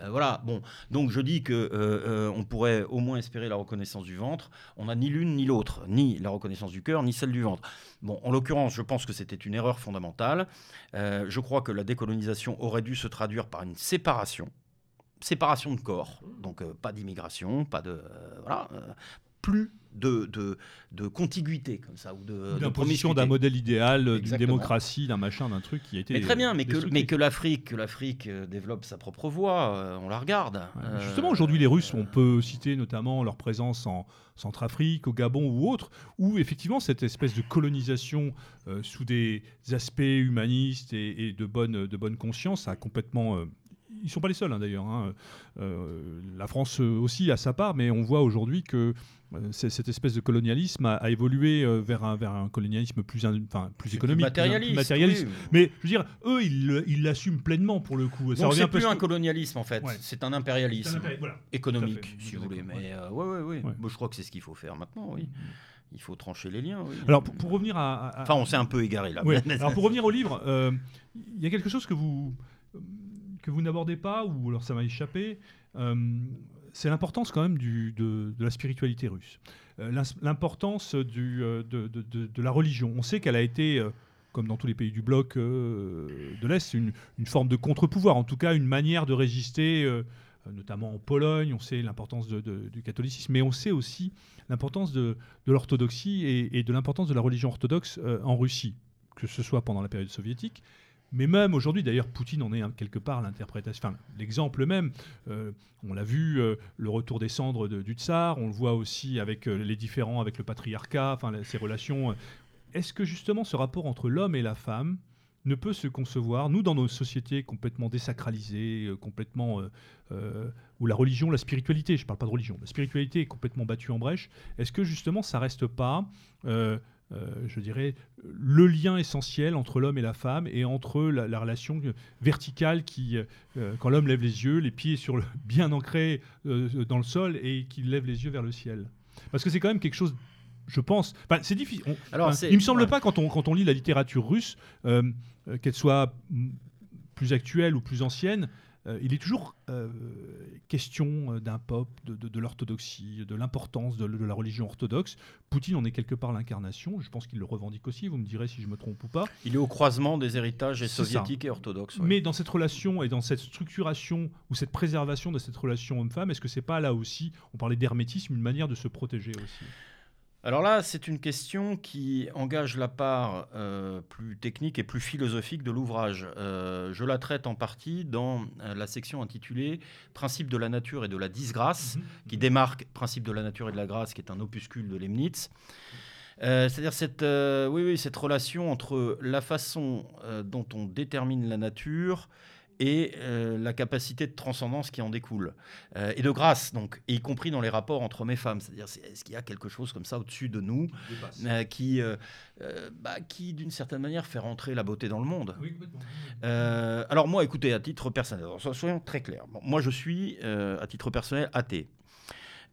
Euh, voilà. Bon, donc je dis que euh, euh, on pourrait au moins espérer la reconnaissance du ventre. On n'a ni l'une ni l'autre, ni la reconnaissance du cœur, ni celle du ventre. Bon, en l'occurrence, je pense que c'était une erreur fondamentale. Je crois que la décolonisation aurait dû se traduire par une séparation, séparation de corps, donc pas d'immigration, pas de voilà, plus de, de, de contiguïté comme ça ou de, d'imposition d'un modèle idéal, d'une démocratie, d'un machin, d'un truc qui a été. Mais très bien, mais que, mais que l'Afrique, que l'Afrique euh, développe sa propre voie, euh, on la regarde. Ouais, Euh, Justement, aujourd'hui, les Russes, on peut citer notamment leur présence en Centrafrique, au Gabon ou autre, où effectivement cette espèce de colonisation euh, sous des aspects humanistes et, et de, bonne, de bonne conscience a complètement. euh, ils ne sont pas les seuls hein, d'ailleurs. hein. Euh, la France euh, aussi a sa part, mais on voit aujourd'hui que euh, cette espèce de colonialisme a, a évolué vers, un, vers un colonialisme plus, in- enfin, plus plus économique, plus- matérialiste. plus matérialiste. oui. Mais je veux dire, eux, ils l'assument pleinement pour le coup. Donc c'est plus un colonialisme en fait, Ouais. c'est un impérialisme un voilà. économique, si vous voulez. Mais euh, ouais, ouais, ouais. Je crois que c'est ce qu'il faut faire maintenant, oui. Il faut trancher les liens. Oui. Alors, pour, pour revenir à. à- Enfin, on s'est un peu égaré là. Ouais. Alors pour revenir au livre, euh, il y a quelque chose que vous que vous n'abordez pas ou alors ça m'a échappé. euh, c'est l'importance quand même de, la spiritualité russe, Euh, l'importance euh, de, la religion. On sait qu'elle a été, comme dans tous les pays du bloc de l'Est, une, forme de contre-pouvoir, en tout cas une manière de résister, notamment en Pologne. On sait l'importance du catholicisme, mais on sait aussi l'importance de, l'orthodoxie et, de l'importance de la religion orthodoxe en Russie, que ce soit pendant la période soviétique, mais même aujourd'hui, d'ailleurs, Poutine en est quelque part l'interprétation, enfin, l'exemple même. Euh, on l'a vu, euh, le retour des cendres du tsar, on le voit aussi avec euh, les différends avec le patriarcat, enfin, ces relations. Est-ce que justement ce rapport entre l'homme et la femme ne peut se concevoir, nous, dans nos sociétés complètement désacralisées, complètement. où la religion, la spiritualité, je ne parle pas de religion, la spiritualité est complètement battue en brèche, est-ce que justement ça reste pas je dirais, le lien essentiel entre l'homme et la femme et entre la, relation verticale qui, quand l'homme lève les yeux, les pieds sur le, bien ancrés dans le sol et qu'il lève les yeux vers le ciel. Parce que c'est quand même quelque chose je pense. c'est difficile. Alors, il me semble pas quand on, quand on lit la littérature russe, qu'elle soit plus actuelle ou plus ancienne, euh, il est toujours euh, question euh, d'un peuple, de, l'orthodoxie, de l'importance de, la religion orthodoxe. Poutine en est quelque part l'incarnation. Je pense qu'il le revendique aussi. Vous me direz si je me trompe ou pas. Il est au croisement des héritages soviétiques et orthodoxes. Mais dans cette relation et dans cette structuration ou cette préservation de cette relation homme-femme, est-ce que c'est pas là aussi, on parlait d'hermétisme, une manière de se protéger aussi? Alors là, c'est une question qui engage la part euh, plus technique et plus philosophique de l'ouvrage. Euh, je la traite en partie dans euh, la section intitulée Principe de la nature et de la disgrâce, mhm. qui démarque Principe de la nature et de la grâce, qui est un opuscule de Leibniz. C'est-à-dire cette, oui, oui, cette relation entre la façon dont on détermine la nature et euh, la capacité de transcendance qui en découle. Euh, et de grâce, donc, y compris dans les rapports entre hommes et femmes. C'est-à-dire, est-ce qu'il y a quelque chose comme ça au-dessus de nous euh, qui, bah, qui d'une certaine manière, fait rentrer la beauté dans le monde? Alors moi, écoutez, à titre personnel, soyons très clairs. moi, je suis, à titre personnel, athée.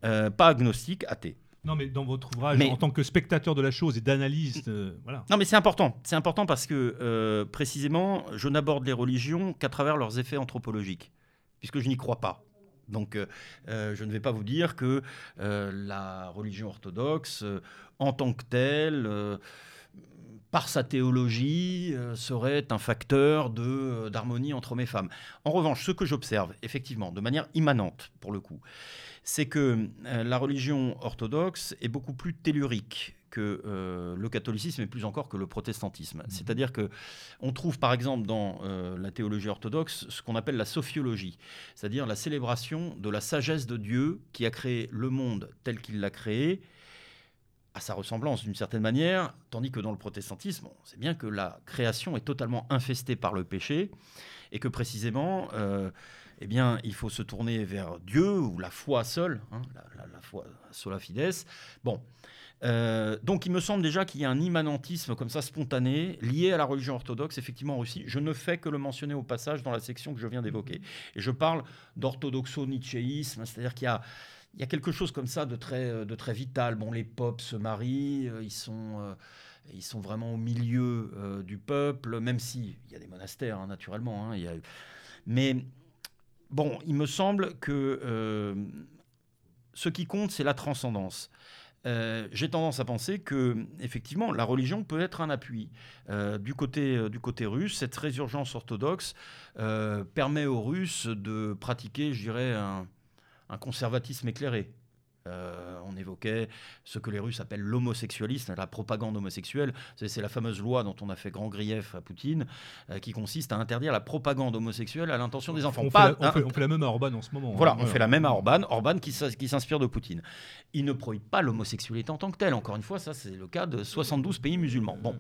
pas agnostique, athée. Non, mais dans votre ouvrage, en tant que spectateur de la chose et d'analyste, euh, voilà. Non, mais c'est important. C'est important parce que, euh, précisément, je n'aborde les religions qu'à travers leurs effets anthropologiques, puisque je n'y crois pas. Donc, euh, je ne vais pas vous dire que la religion orthodoxe, en tant que telle, par sa théologie, serait un facteur de, d'harmonie entre hommes et femmes. En revanche, ce que j'observe, effectivement, de manière immanente, pour le coup, c'est que euh, la religion orthodoxe est beaucoup plus tellurique que euh, le catholicisme et plus encore que le protestantisme. Mmh. C'est-à-dire que on trouve par exemple dans euh, la théologie orthodoxe ce qu'on appelle la sophiologie, c'est-à-dire la célébration de la sagesse de Dieu qui a créé le monde tel qu'il l'a créé à sa ressemblance d'une certaine manière, tandis que dans le protestantisme, on sait bien que la création est totalement infestée par le péché et que précisément eh bien, il faut se tourner vers Dieu ou la foi seule, hein, la, foi sola fides. Bon. Euh, donc il me semble déjà qu'il y a un immanentisme comme ça spontané lié à la religion orthodoxe effectivement en Russie. Je ne fais que le mentionner au passage dans la section que je viens d'évoquer. Et je parle d'orthodoxo-nichéisme, c'est-à-dire qu'il y a, il y a quelque chose comme ça de très, de très vital. Bon, les popes se marient, euh, ils sont... Euh, ils sont vraiment au milieu du peuple, même s'il y a des monastères, hein, naturellement. Hein. Mais Bon, il me semble que euh, ce qui compte, c'est la transcendance. Euh, j'ai tendance à penser que, effectivement, la religion peut être un appui. Euh, du, côté, du côté russe, cette résurgence orthodoxe permet aux Russes de pratiquer, je dirais, un conservatisme éclairé. Euh, on évoquait ce que les Russes appellent l'homosexualisme, la propagande homosexuelle. C'est la fameuse loi dont on a fait grand grief à Poutine, euh, qui consiste à interdire la propagande homosexuelle à l'intention des enfants. On, fait, la, même à Orban en ce moment. Voilà, on fait la même à Orban. Orban qui, s'inspire de Poutine. Il ne prohibe pas l'homosexualité en tant que telle. Encore une fois, ça c'est le cas de 72 pays musulmans. Bon.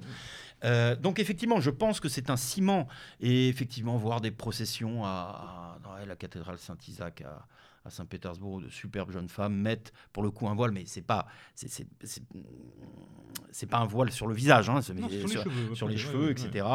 Euh, donc effectivement, je pense que c'est un ciment et effectivement voir des processions à, à la cathédrale Saint-Isaac à, à Saint-Pétersbourg, de superbes jeunes femmes mettent pour le coup un voile, mais c'est pas c'est pas un voile sur le visage, hein, sur, les cheveux, etc.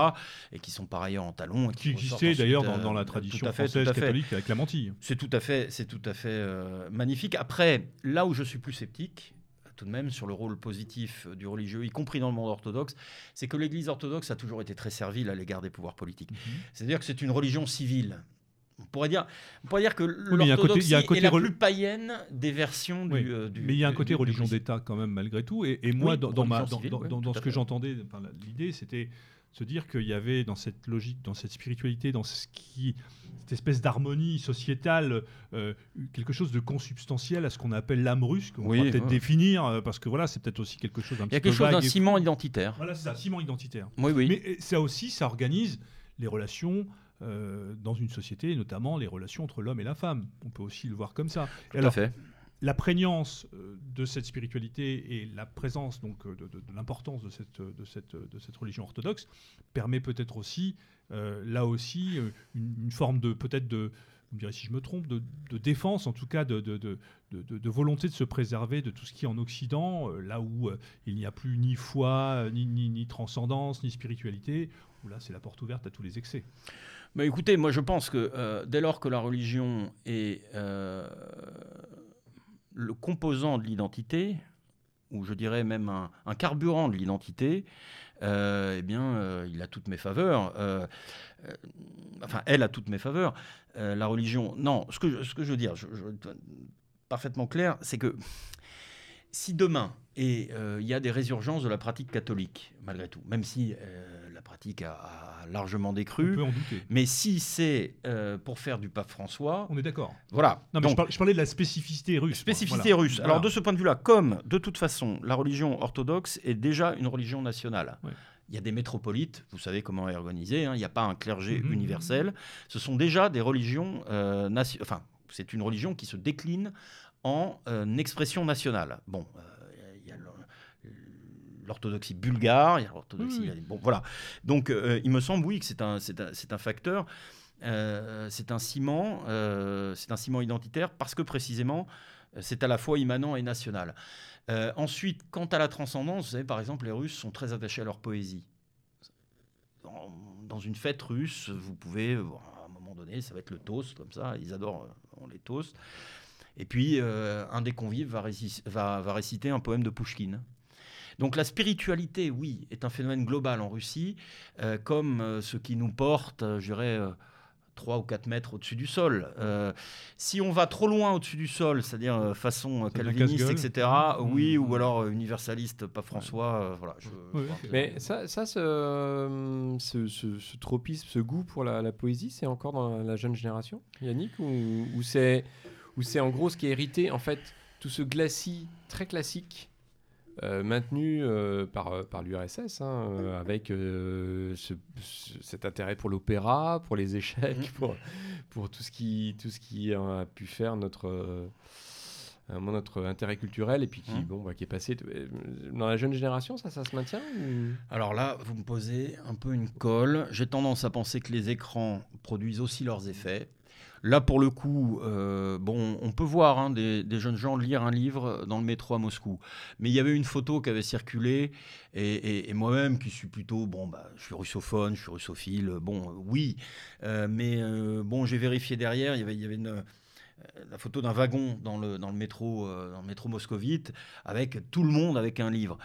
Et qui sont par ailleurs en talons. qui, existait d'ailleurs dans, la tradition française catholique avec la mantille. C'est tout à fait, c'est tout à fait euh, magnifique. Après, là où je suis plus sceptique, tout de même sur le rôle positif du religieux, y compris dans le monde orthodoxe, c'est que l'Église orthodoxe a toujours été très servile à l'égard des pouvoirs politiques. Mhm. C'est-à-dire que c'est une religion civile on pourrait dire, on pourrait dire que l'orthodoxie est la plus païenne des versions euh, du, Mais il y a un côté religion d'État quand même malgré tout. Et, moi, dans, dans, ce que j'entendais, l'idée, c'était se dire qu'il y avait dans cette logique, dans cette spiritualité, dans ce qui, cette espèce d'harmonie sociétale, euh, quelque chose de consubstantiel à ce qu'on appelle l'âme russe, qu'on va peut-être définir, euh, parce que voilà, c'est peut-être aussi quelque chose d'un petit peu Il y a quelque chose d'un ciment identitaire. Voilà, c'est un ciment identitaire. Oui, oui. Mais ça aussi, ça organise les relations euh, dans une société, notamment les relations entre l'homme et la femme. On peut aussi le voir comme ça. Tout à fait. La prégnance euh, de cette spiritualité et la présence donc euh, de, l'importance de cette, de, cette, de cette religion orthodoxe permet peut-être aussi, là aussi, une, forme de peut-être de vous me direz si je me trompe, de, défense, en tout cas de, de, volonté de se préserver de tout ce qui est en Occident, là où il n'y a plus ni foi, ni, ni, ni, transcendance, ni spiritualité, où là c'est la porte ouverte à tous les excès. Mais écoutez, moi je pense que dès lors que la religion est le composant de l'identité, ou je dirais même un, carburant de l'identité, euh, eh bien, euh, il a toutes mes faveurs. Euh, enfin, elle a toutes mes faveurs. la religion, non. Ce que je, veux dire, je, parfaitement clair, c'est que si demain, et il y a des résurgences de la pratique catholique, malgré tout, même si pratique a largement décru. On peut en douter. Mais si c'est euh, pour faire du pape François. On est d'accord. Voilà. Non, mais je, parlais, de la spécificité russe. Spécificité russe. Alors, de ce point de vue-là, comme de toute façon, la religion orthodoxe est déjà une religion nationale. Il y a des métropolites, vous savez comment est organisé, hein. il n'y a pas un clergé mhm. universel. Ce sont déjà des religions euh, Enfin, c'est une religion qui se décline en euh, expression nationale. Bon, l'orthodoxie bulgare, il y a l'orthodoxie. Bon, voilà. Donc, euh, il me semble, oui, que c'est un, c'est un, un, facteur. Euh, c'est un ciment, euh, c'est un ciment identitaire parce que précisément, c'est à la fois immanent et national. ensuite, quant à la transcendance, vous savez, par exemple, les Russes sont très attachés à leur poésie. Dans, une fête russe, vous pouvez, à un moment donné, ça va être le toast, comme ça, ils adorent les toasts. Et puis, un des convives va, va, va, réciter un poème de Pushkin. Donc la spiritualité, oui, est un phénomène global en Russie, euh, comme euh, ce qui nous porte, euh, je dirais, 3 ou 4 mètres au-dessus du sol. si on va trop loin au-dessus du sol, c'est-à-dire façon calviniste, etc., mmh. oui, ou alors universaliste, pas François, voilà. Mais ça, ça ce, ce, tropisme, ce goût pour la, poésie, c'est encore dans la jeune génération, Yannick, ou, ou c'est en gros ce qui est hérité, en fait, tout ce glacis très classique euh, maintenu euh, par, euh, par l'URSS, hein, avec cet intérêt pour l'opéra, pour les échecs, mhm. pour, pour tout, ce qui, tout ce qui a pu faire notre, notre intérêt culturel et puis qui, mhm. bon, bah, qui est passé. Dans la jeune génération, ça, ça se maintient Alors là, vous me posez un peu une colle. J'ai tendance à penser que les écrans produisent aussi leurs effets. Là, pour le coup, euh, bon, on peut voir hein, des, jeunes gens lire un livre dans le métro à Moscou. Mais il y avait une photo qui avait circulé, et, moi-même, qui suis plutôt, bon, bah, je suis russophone, je suis russophile, bon, oui, euh, mais euh, bon, j'ai vérifié derrière, il y avait, une la photo d'un wagon dans le, dans le métro, dans le métro moscovite, avec tout le monde avec un livre.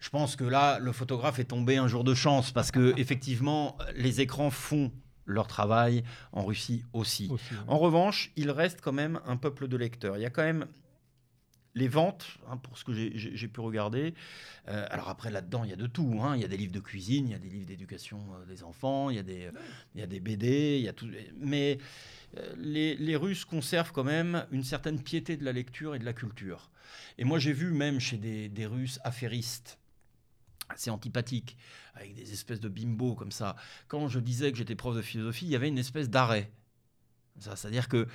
Je pense que là, le photographe est tombé un jour de chance parce que effectivement, les écrans font leur travail en Russie aussi. En revanche, il reste quand même un peuple de lecteurs. Il y a quand même les ventes, hein, pour ce que j'ai pu regarder. Euh, alors après, là-dedans, il y a de tout. Hein. Il y a des livres de cuisine, il y a des livres d'éducation euh, des enfants, il y, a des, il y a des BD, il y a tout. Mais euh, les, Russes conservent quand même une certaine piété de la lecture et de la culture. Et moi, j'ai vu même chez des, des Russes affairistes, assez antipathiques, avec des espèces de bimbo comme ça. Quand je disais que j'étais prof de philosophie, il y avait une espèce d'arrêt. C'est-à-dire que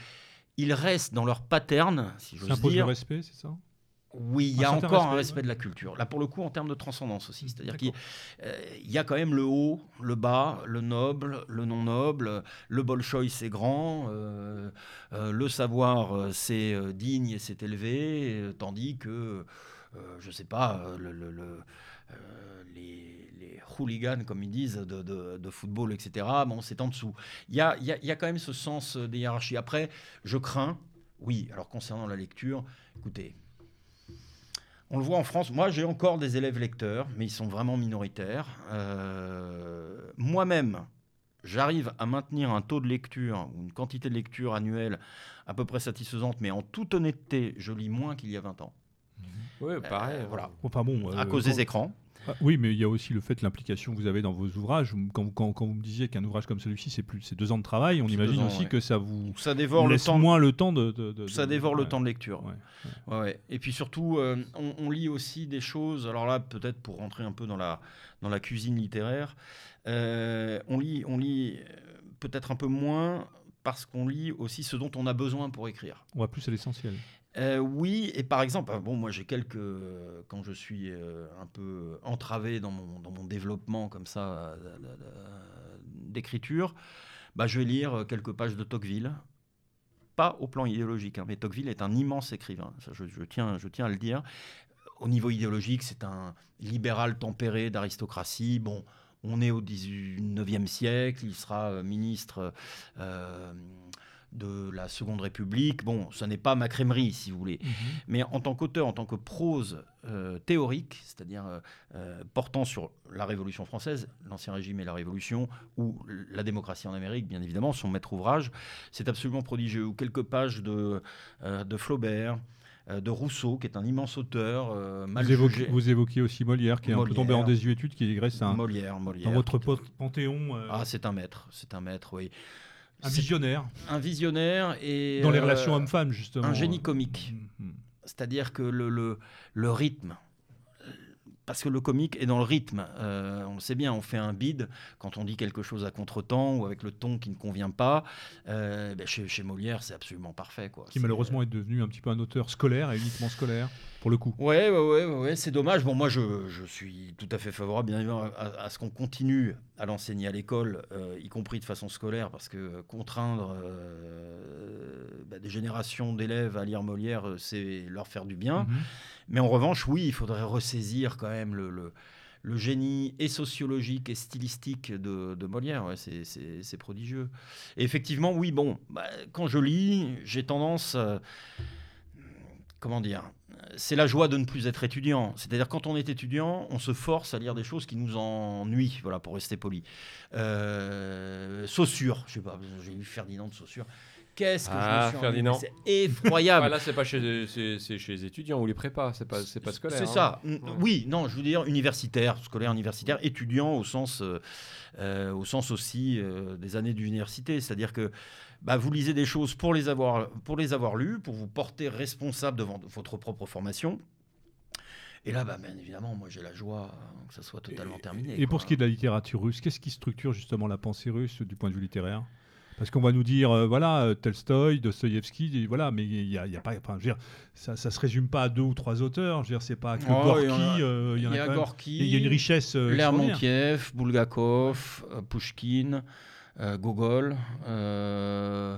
ils restent dans leur pattern, si j'ose dire. le respect, c'est ça? Oui, il y a encore un respect de la culture. Là, pour le coup, en termes de transcendance aussi. C'est-à-dire qu'il euh, y a quand même le haut, le bas, le noble, le non noble. Le bolchoï, c'est grand. Euh, euh, le savoir, c'est digne et c'est élevé. tandis que, je ne sais pas, le, les hooligans, comme ils disent, de, football, etc. Bon, c'est en dessous. Il y a, y a, quand même ce sens des hiérarchies. Après, je crains, oui, alors concernant la lecture, écoutez, on le voit en France, moi j'ai encore des élèves lecteurs, mais ils sont vraiment minoritaires. Euh, moi-même, j'arrive à maintenir un taux de lecture, une quantité de lecture annuelle à peu près satisfaisante, mais en toute honnêteté, je lis moins qu'il y a 20 ans. Oui, pareil. Euh, voilà. Enfin bon, à cause des écrans. Ah, oui, mais il y a aussi le fait de l'implication que vous avez dans vos ouvrages. Quand, quand, vous me disiez qu'un ouvrage comme celui-ci, c'est plus c'est deux ans de travail, on imagine aussi que ça vous ça dévore le temps moins le temps de, ça dévore le temps de lecture. Ouais, Et puis surtout, euh, on, lit aussi des choses. Alors là, peut-être pour rentrer un peu dans la dans la cuisine littéraire, euh, on lit on lit euh, peut-être un peu moins parce qu'on lit aussi ce dont on a besoin pour écrire. On va plus à l'essentiel. Euh, oui, et par exemple, bon, moi j'ai quelques. Quand je suis euh, un peu entravé dans mon, dans mon développement comme ça d'écriture, bah, je vais lire quelques pages de Tocqueville. pas au plan idéologique, hein, mais Tocqueville est un immense écrivain, je, tiens, je tiens à le dire. Au niveau idéologique, c'est un libéral tempéré d'aristocratie. Bon, on est au 19e siècle, il sera euh, ministre euh, de la Seconde République. Bon, ce n'est pas ma crèmerie, si vous voulez. Mhm. Mais en tant qu'auteur, en tant que prose euh, théorique, c'est-à-dire euh, euh, portant sur la Révolution française, l'Ancien Régime et la Révolution, ou la démocratie en Amérique, bien évidemment, son maître ouvrage, c'est absolument prodigieux. Ou quelques pages de, euh, de Flaubert, de Rousseau, qui est un immense auteur, euh, mal Vous évoquez, vous aussi Molière, qui est un peu tombé en désuétude, qui reste un, Molière, Molière. dans votre panthéon euh, Ah, c'est un maître, c'est un maître, oui. Un visionnaire un visionnaire et dans les euh, relations hommes-femmes, justement. un génie comique. Mhm. C'est-à-dire que le, le, le rythme, parce que le comique est dans le rythme. Euh, on le sait bien, on fait un bide quand on dit quelque chose à contre-temps ou avec le ton qui ne convient pas. Euh, ben, chez, chez Molière, c'est absolument parfait. Quoi. Qui malheureusement est devenu un petit peu un auteur scolaire et uniquement scolaire, pour le coup. Ouais, ouais, ouais, c'est dommage. Bon, moi, je, je suis tout à fait favorable, bien évidemment, à, à ce qu'on continue à l'enseigner à l'école, euh, y compris de façon scolaire, parce que contraindre euh, bah, des générations d'élèves à lire Molière, euh, c'est leur faire du bien. Mhm. Mais en revanche, oui, il faudrait ressaisir quand même le, le- le génie et sociologique et stylistique de, de Molière. Ouais, c'est prodigieux. Et effectivement, oui, bon, bah, quand je lis, j'ai tendance. euh, comment dire c'est la joie de ne plus être étudiant. C'est-à-dire quand on est étudiant, on se force à lire des choses qui nous ennuient, voilà, pour rester poli. Euh, Saussure, je sais pas, j'ai lu Ferdinand de Saussure. Qu'est-ce que Ah, je me suis ennuyé, Ferdinand. C'est effroyable. Ah, là, c'est pas chez, c'est, c'est chez les étudiants ou les prépas, c'est pas, c'est pas scolaire. C'est hein. ça. Oui, non, je veux dire universitaire, scolaire, universitaire, étudiant au sens, euh, euh, au sens aussi euh, des années d'université. C'est-à-dire que bah, vous lisez des choses pour les avoir, pour les avoir lues, pour vous porter responsable devant votre propre formation. Et là, bah, bien évidemment, moi j'ai la joie que ça soit totalement terminé. Et pour ce qui est de la littérature russe, qu'est-ce qui structure justement la pensée russe du point de vue littéraire? Parce qu'on va nous dire, euh, voilà, euh, Tolstoï, Dostoïevski, voilà, mais il y a, il y a pas, enfin, je veux dire, ça, ça se résume pas à deux ou trois auteurs. Je veux dire, c'est pas que Oh, Gorky. il y euh, il y y a Gorky, il y a une richesse. euh. Lermontiev, Bulgakov, euh, Pushkin, euh, Gogol. euh,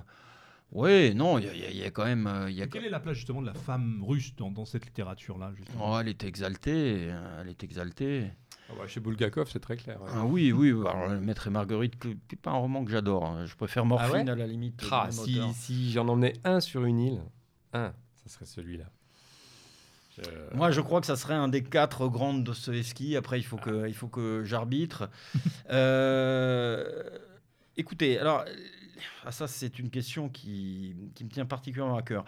Oui, non, il y, a- y quand même. euh, y a Quelle est la place justement de la femme russe dans, dans cette littérature-là Oh, elle est exaltée, elle est exaltée. Ah bah, chez Bulgakov, c'est très clair. ouais. Ah oui, oui, alors, le Maître et Marguerite, n'est pas un roman que j'adore. hein. Je préfère Morphine Ah ouais? à la limite. Ah, si, si j'en emmenais un sur une île, un, ça serait celui-là. Moi, je crois que ça serait un des quatre grandes Dostoevsky. Après, il faut Ah. que, il faut que j'arbitre. Euh, écoutez, alors, ah, ça, c'est une question qui, qui me tient particulièrement à cœur.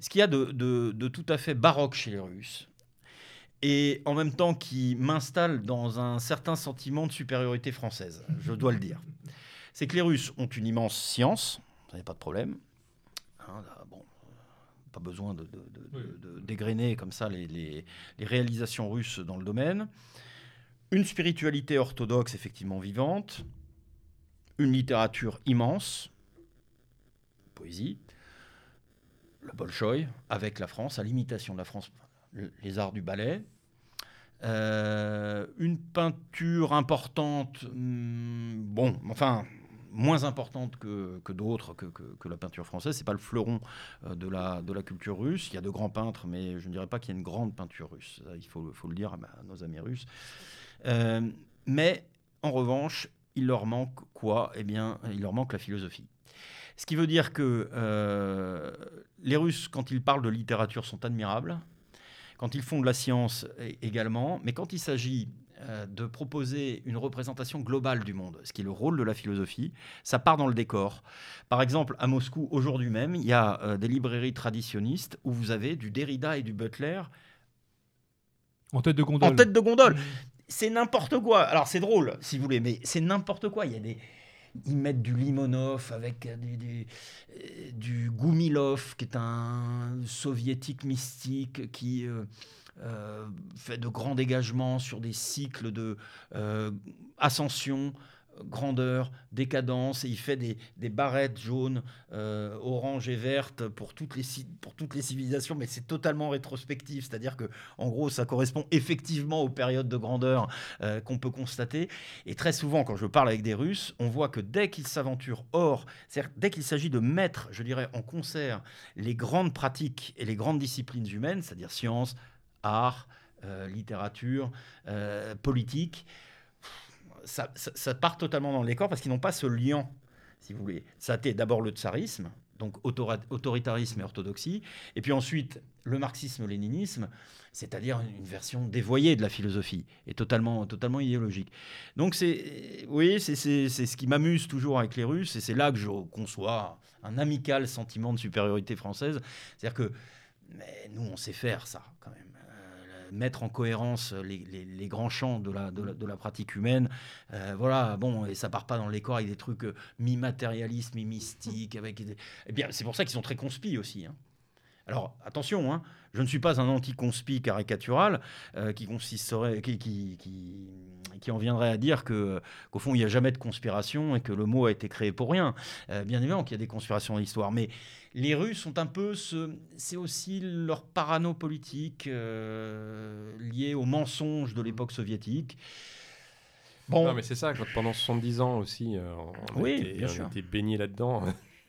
Ce qu'il y a de, de- de tout à fait baroque chez les Russes, et en même temps qui m'installe dans un certain sentiment de supériorité française, je dois le dire, c'est que les Russes ont une immense science, ça n'est pas de problème. Hein, là, bon, pas besoin de, de- de- de- de dégrainer comme ça les, les- les réalisations russes dans le domaine. Une spiritualité orthodoxe effectivement vivante, une littérature immense, poésie, le Bolchoï avec la France, à l'imitation de la France, le- les arts du ballet, Euh, une peinture importante, hum, bon, enfin, moins importante que, d'autres, que, la peinture française. C'est pas le fleuron euh, de, la, culture russe. Il y a de grands peintres, mais je ne dirais pas qu'il y a une grande peinture russe. Il faut, le dire à nos amis russes. Euh, mais en revanche, il leur manque quoi? Eh bien, il leur manque la philosophie. Ce qui veut dire que euh, les Russes, quand ils parlent de littérature, sont admirables. Quand ils font de la science également, mais quand il s'agit euh, de proposer une représentation globale du monde, ce qui est le rôle de la philosophie, ça part dans le décor. Par exemple, à Moscou, aujourd'hui même, il y a euh, des librairies traditionnistes où vous avez du Derrida et du Butler En tête de gondole. en tête de gondole. C'est n'importe quoi. Alors c'est drôle, si vous voulez, mais c'est n'importe quoi. Il y a des, ils mettent du Limonov avec euh, du, euh, du Goumilov, qui est un soviétique mystique qui euh, fait de grands dégagements sur des cycles de ascension grandeur, décadence, et il fait des, des barrettes jaunes, euh, oranges et vertes pour toutes les, pour toutes les civilisations, mais c'est totalement rétrospectif, c'est-à-dire que en gros, ça correspond effectivement aux périodes de grandeur euh, qu'on peut constater. Et très souvent, quand je parle avec des Russes, on voit que dès qu'ils s'aventurent hors, c'est-à-dire dès qu'il s'agit de mettre, je dirais, en concert les grandes pratiques et les grandes disciplines humaines, c'est-à-dire science, art, euh, littérature, politique, ça, part totalement dans les corps parce qu'ils n'ont pas ce lien, si vous voulez. Ça a été d'abord le tsarisme, donc autoritarisme et orthodoxie, et puis ensuite le marxisme-léninisme, c'est-à-dire une version dévoyée de la philosophie et totalement, totalement idéologique. Donc c'est, oui, c'est ce qui m'amuse toujours avec les Russes, et c'est là que je conçois un amical sentiment de supériorité française, c'est-à-dire que nous, on sait faire ça quand même mettre en cohérence les, grands champs de la, de la, pratique humaine. Euh, voilà, bon, et ça part pas dans les corps avec des trucs euh, mi-matérialistes, mi-mystiques. Avec... Eh bien, c'est pour ça qu'ils sont très conspis aussi. Hein. Alors, attention, hein, je ne suis pas un anti-conspi caricatural euh, qui, consisterait, qui, qui, qui, en viendrait à dire que, qu'au fond, il n'y a jamais de conspiration et que le mot a été créé pour rien. bien évidemment qu'il y a des conspirations dans l'histoire, mais les Russes sont un peu ce, c'est aussi leur parano politique euh, lié aux mensonges de l'époque soviétique. Bon, non, mais c'est ça. Quand pendant 70 ans aussi, euh, on, oui, était, bien sûr. là-dedans.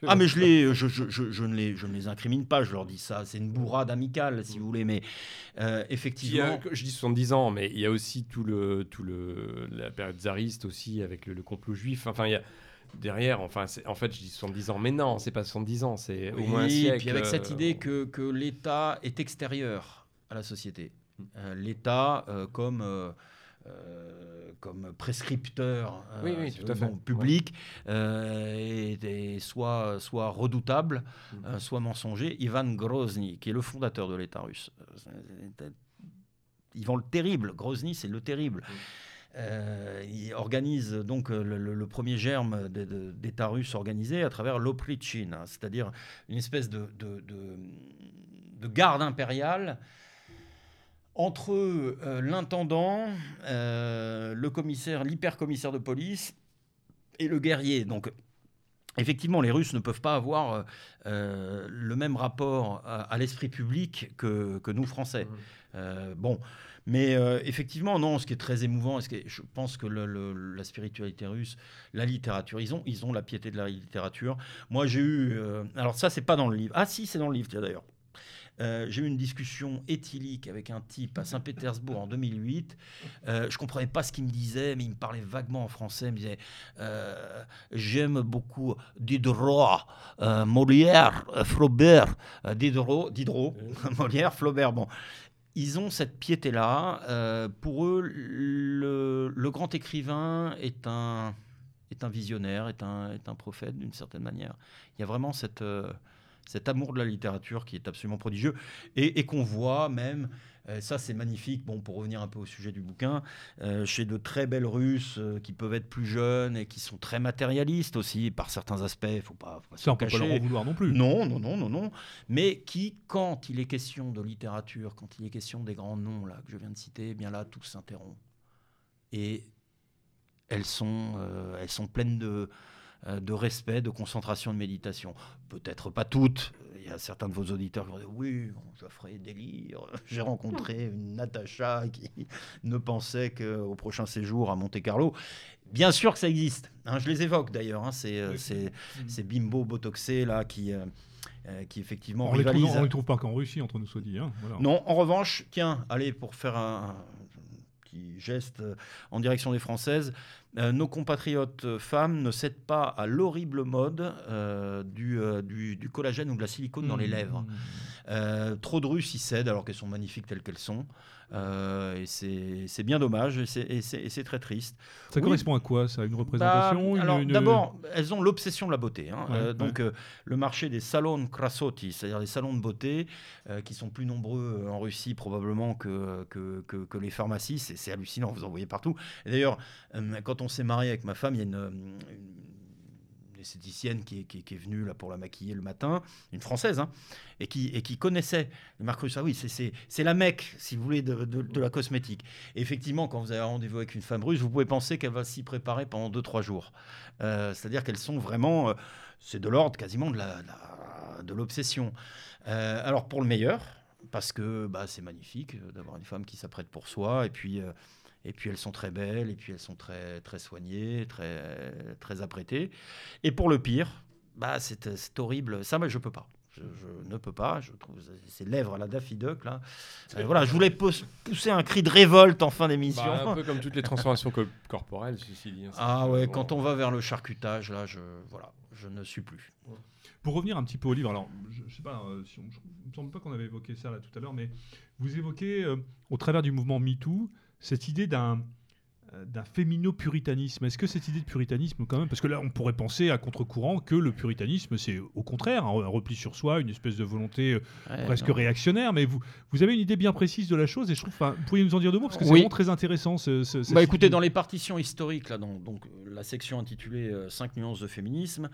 Ah mais je, les, je, je, je, ne les, je ne les incrimine pas, je leur dis ça, c'est une bourrade amicale si vous voulez, mais euh, effectivement... je dis 70 ans, mais il y a aussi tout le, tout le, la période tsariste aussi avec le, le complot juif, enfin il y a derrière, enfin, en fait, je dis 70 ans, mais non, c'est pas 70 ans, c'est au moins un siècle. Et puis avec cette euh, idée que, que l'État est extérieur à la société. Euh, L'État euh, comme, comme prescripteur public est, soit, soit redoutable, hmm. soit mensonger. Ivan Grozny, qui est le fondateur de l'État russe. Ivan le terrible, Grozny, c'est le terrible. Hmm. Euh, il organise donc euh, le, premier germe d'État russe organisé à travers l'Oprichin, hein, c'est-à-dire une espèce de, de, garde impériale entre euh, l'intendant, le commissaire, l'hypercommissaire de police et le guerrier. Donc, effectivement, les Russes ne peuvent pas avoir le même rapport à, l'esprit public que, que, nous, Français. Mmh. bon, mais euh, effectivement, non, ce qui est très émouvant, ce je pense que la spiritualité russe, la littérature, ils ont, ils ont la piété de la littérature. Moi, j'ai eu. Euh, alors, ça, c'est pas dans le livre. Ah, si, c'est dans le livre, d'ailleurs. Euh, j'ai eu une discussion éthylique avec un type à Saint-Pétersbourg en 2008. Euh, je comprenais pas ce qu'il me disait, mais il me parlait vaguement en français. Il me disait J'aime beaucoup Diderot, Molière, Flaubert. Diderot, Diderot Molière, Flaubert. Bon ils ont cette piété-là. Euh, pour eux, le, grand écrivain est un, est un visionnaire, est un, est un prophète d'une certaine manière. Il y a vraiment cette, euh, cet amour de la littérature qui est absolument prodigieux et, qu'on voit même ça, c'est magnifique. Bon, pour revenir un peu au sujet du bouquin, euh, chez de très belles Russes euh, qui peuvent être plus jeunes et qui sont très matérialistes aussi par certains aspects. Il faut pas. Faut pas ça, on peut pas leur en vouloir non plus. Non, non, non, non, non. Mais qui, quand il est question de littérature, quand il est question des grands noms là que je viens de citer, eh bien là, tout s'interrompt. Et elles sont, elles sont pleines de de respect, de concentration, de méditation. Peut-être pas toutes, il y a certains de vos auditeurs qui vont dire Oui, ça ferait délire. J'ai rencontré une Natacha qui ne pensait qu'au prochain séjour à Monte-Carlo. Bien sûr que ça existe. Hein, je les évoque d'ailleurs. Hein, c'est euh, ces bimbo botoxés là qui. Euh, euh, qui effectivement on ne les trouve pas qu'en Russie, entre nous soit dit. Hein, non, en revanche, tiens, allez, pour faire un, qui geste en direction des Françaises, euh, nos compatriotes femmes ne cèdent pas à l'horrible mode euh, euh, du, du, collagène ou de la silicone dans les mmh. lèvres. trop de Russes y cèdent alors qu'elles sont magnifiques telles qu'elles sont. Euh, et c'est bien dommage et c'est très triste. Ça correspond à quoi Ça Une représentation bah, Alors d'abord, elles ont l'obsession de la beauté. Hein. Euh, donc euh, le marché des salons krasoti, c'est-à-dire des salons de beauté, qui sont plus nombreux en Russie probablement que, que, que, les pharmacies, c'est hallucinant, vous en voyez partout. D'ailleurs, quand on s'est marié avec ma femme, il y a une esthéticienne qui est, venue là pour la maquiller le matin, une française, hein, et, qui, et qui connaissait le Marcus. Ah oui, c'est la mec, si vous voulez, de, la cosmétique. Et effectivement, quand vous avez rendez-vous avec une femme russe, vous pouvez penser qu'elle va s'y préparer pendant 2-3 jours. Euh, c'est-à-dire qu'elles sont vraiment, euh, c'est de l'ordre quasiment de l'obsession. Euh, alors pour le meilleur, parce que bah, c'est magnifique d'avoir une femme qui s'apprête pour soi, et puis et puis elles sont très belles, et puis elles sont très, très soignées, très, très apprêtées. Et pour le pire, bah, c'est horrible. Ça, moi, je peux pas. Je, ne peux pas. Je trouve ces lèvres à la Daffy Duck là. Euh, voilà, je voulais pousser un cri de révolte en fin d'émission. Bah, un peu comme toutes les transformations corporelles, ceci dit. Hein, ah ouais, quand on va vers le charcutage, là, je voilà, je ne suis plus. Pour revenir un petit peu au livre, alors je, ne sais pas, euh, si on, me semble pas qu'on avait évoqué ça là tout à l'heure, mais vous évoquez euh, au travers du mouvement MeToo cette idée d'un euh, d'un fémino-puritanisme. Est-ce que cette idée de puritanisme, quand même, parce que là, on pourrait penser à contre-courant que le puritanisme, c'est au contraire un, repli sur soi, une espèce de volonté euh, presque réactionnaire, mais vous, vous avez une idée bien précise de la chose, et je trouve, vous pourriez nous en dire deux mots, parce que c'est vraiment très intéressant. Ce, bah, écoutez, dans les partitions historiques, là, dans donc, la section intitulée 5 euh, nuances de féminisme,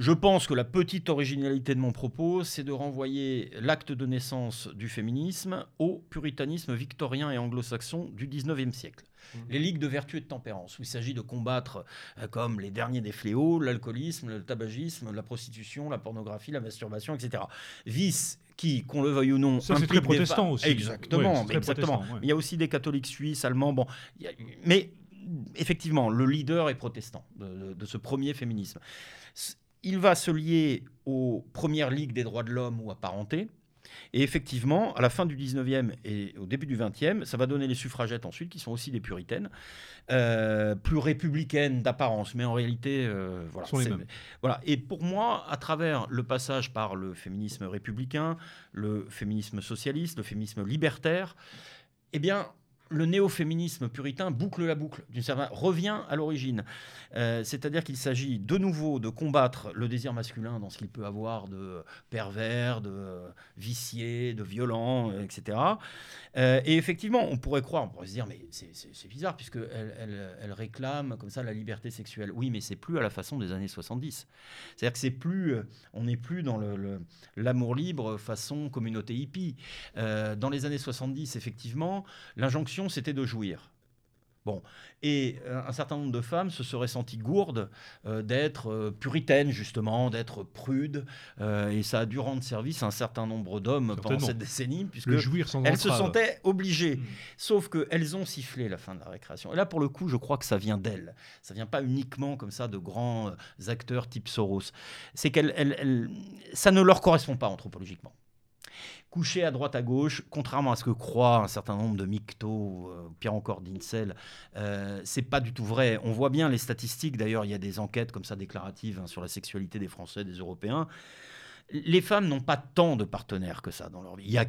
je pense que la petite originalité de mon propos, c'est de renvoyer l'acte de naissance du féminisme au puritanisme victorien et anglo-saxon du 19e siècle. Mmh. Les ligues de vertu et de tempérance, où il s'agit de combattre euh, comme les derniers des fléaux, l'alcoolisme, le tabagisme, la prostitution, la pornographie, la masturbation, etc. Vice qui, qu'on le veuille ou non, ça c'est très protestant aussi. Exactement, exactement. Il y a aussi des catholiques suisses, allemands, bon, mais effectivement, le leader est protestant de, de ce premier féminisme il va se lier aux premières ligues des droits de l'homme ou apparentées. Et effectivement, à la fin du 19e et au début du 20e, ça va donner les suffragettes ensuite, qui sont aussi des puritaines, euh, plus républicaines d'apparence, mais en réalité, euh, voilà, voilà. Et pour moi, à travers le passage par le féminisme républicain, le féminisme socialiste, le féminisme libertaire, eh bien, le néo-féminisme puritain boucle la boucle, d'une certaine revient à l'origine. Euh, c'est-à-dire qu'il s'agit de nouveau de combattre le désir masculin dans ce qu'il peut avoir de pervers, de vicié, de violent, etc. Euh, et effectivement, on pourrait croire, on pourrait se dire, mais c'est bizarre, puisqu'elle elle, réclame comme ça la liberté sexuelle. Oui, mais c'est plus à la façon des années 70. C'est-à-dire que c'est plus, euh, on n'est plus dans l'amour libre façon communauté hippie. dans les années 70, effectivement, l'injonction c'était de jouir. Bon, et euh, un certain nombre de femmes se seraient senties gourdes euh, d'être euh, puritaines, justement, d'être prudes, et ça a dû rendre service à un certain nombre d'hommes pendant cette décennie, puisque elles se sentaient obligées. Hmm. Sauf qu'elles ont sifflé la fin de la récréation. Et là, pour le coup, je crois que ça vient d'elles. Ça vient pas uniquement comme ça de grands acteurs type Soros. C'est qu'elles, ça ne leur correspond pas anthropologiquement couché à droite à gauche, contrairement à ce que croient un certain nombre de mictos, euh, pire encore d'incel, euh, c'est pas du tout vrai. On voit bien les statistiques, d'ailleurs il y a des enquêtes comme ça déclaratives hein, sur la sexualité des Français, des Européens les femmes n'ont pas tant de partenaires que ça dans leur vie. Il y a,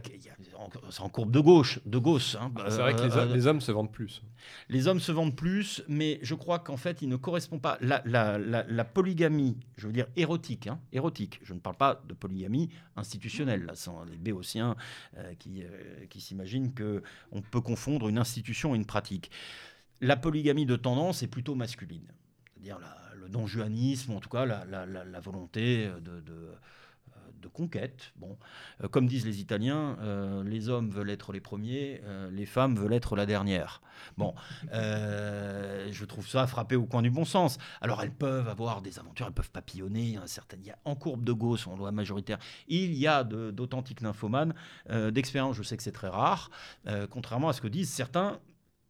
c'est en courbe de gauche, de gauche. Hein. c'est vrai que euh, les, hommes se vendent plus. Les hommes se vendent plus, mais je crois qu'en fait, il ne correspond pas. La, polygamie, je veux dire érotique, hein, érotique. Je ne parle pas de polygamie institutionnelle. Là, sont les béotiens euh, qui, euh, qui s'imaginent que on peut confondre une institution et une pratique. La polygamie de tendance est plutôt masculine, c'est-à-dire le donjuanisme, en tout cas la, volonté de de conquête. Bon, euh, comme disent les Italiens, euh, les hommes veulent être les premiers, euh, les femmes veulent être la dernière. Bon, je trouve ça frappé au coin du bon sens. Alors elles peuvent avoir des aventures, elles peuvent papillonner. Un certain, il y a en courbe de Gauss, en loi majoritaire, il y a d'authentiques nymphomanes. D'expérience, je sais que c'est très rare, contrairement à ce que disent certains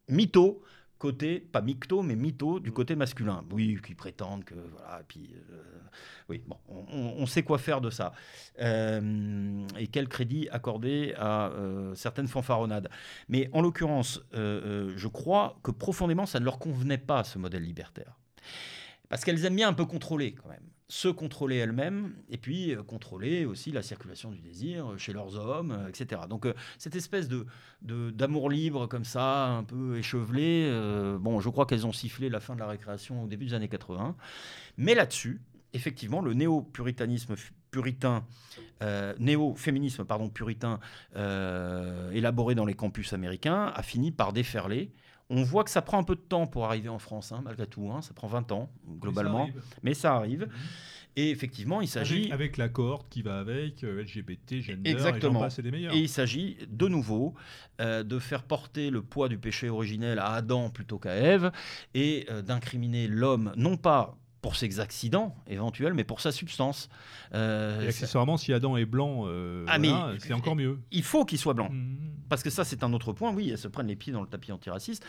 mythos côté, pas micto, mais mytho, du côté masculin. Oui, qui prétendent que. Voilà, et puis. Euh, oui, bon, on, sait quoi faire de ça. Euh, et quel crédit accorder à euh, certaines fanfaronnades. Mais en l'occurrence, je crois que profondément, ça ne leur convenait pas, ce modèle libertaire. Parce qu'elles aiment bien un peu contrôler, quand même se contrôler elles-mêmes et puis euh, contrôler aussi la circulation du désir chez leurs hommes, euh, etc. Donc euh, cette espèce de, d'amour libre comme ça, un peu échevelé, bon, je crois qu'elles ont sifflé la fin de la récréation au début des années 80. Mais là-dessus, effectivement, le néo-puritanisme puritain, néo-féminisme pardon puritain élaboré dans les campus américains a fini par déferler On voit que ça prend un peu de temps pour arriver en France, hein, malgré tout. hein. ça prend 20 ans, globalement. Mais ça arrive. Mais ça arrive. Mhm. Et effectivement, il s'agit. Avec, avec la cohorte qui va avec, euh, LGBT, gender, Exactement. et des meilleurs. Et il s'agit de nouveau euh, de faire porter le poids du péché originel à Adam plutôt qu'à Ève et euh, d'incriminer l'homme non pas pour ses accidents éventuels, mais pour sa substance. Euh, Et accessoirement, si Adam est blanc, euh, Ah, voilà, c'est encore mieux. il faut qu'il soit blanc. Mhm. Parce que ça, c'est un autre point. Oui, elles se prennent les pieds dans le tapis antiraciste.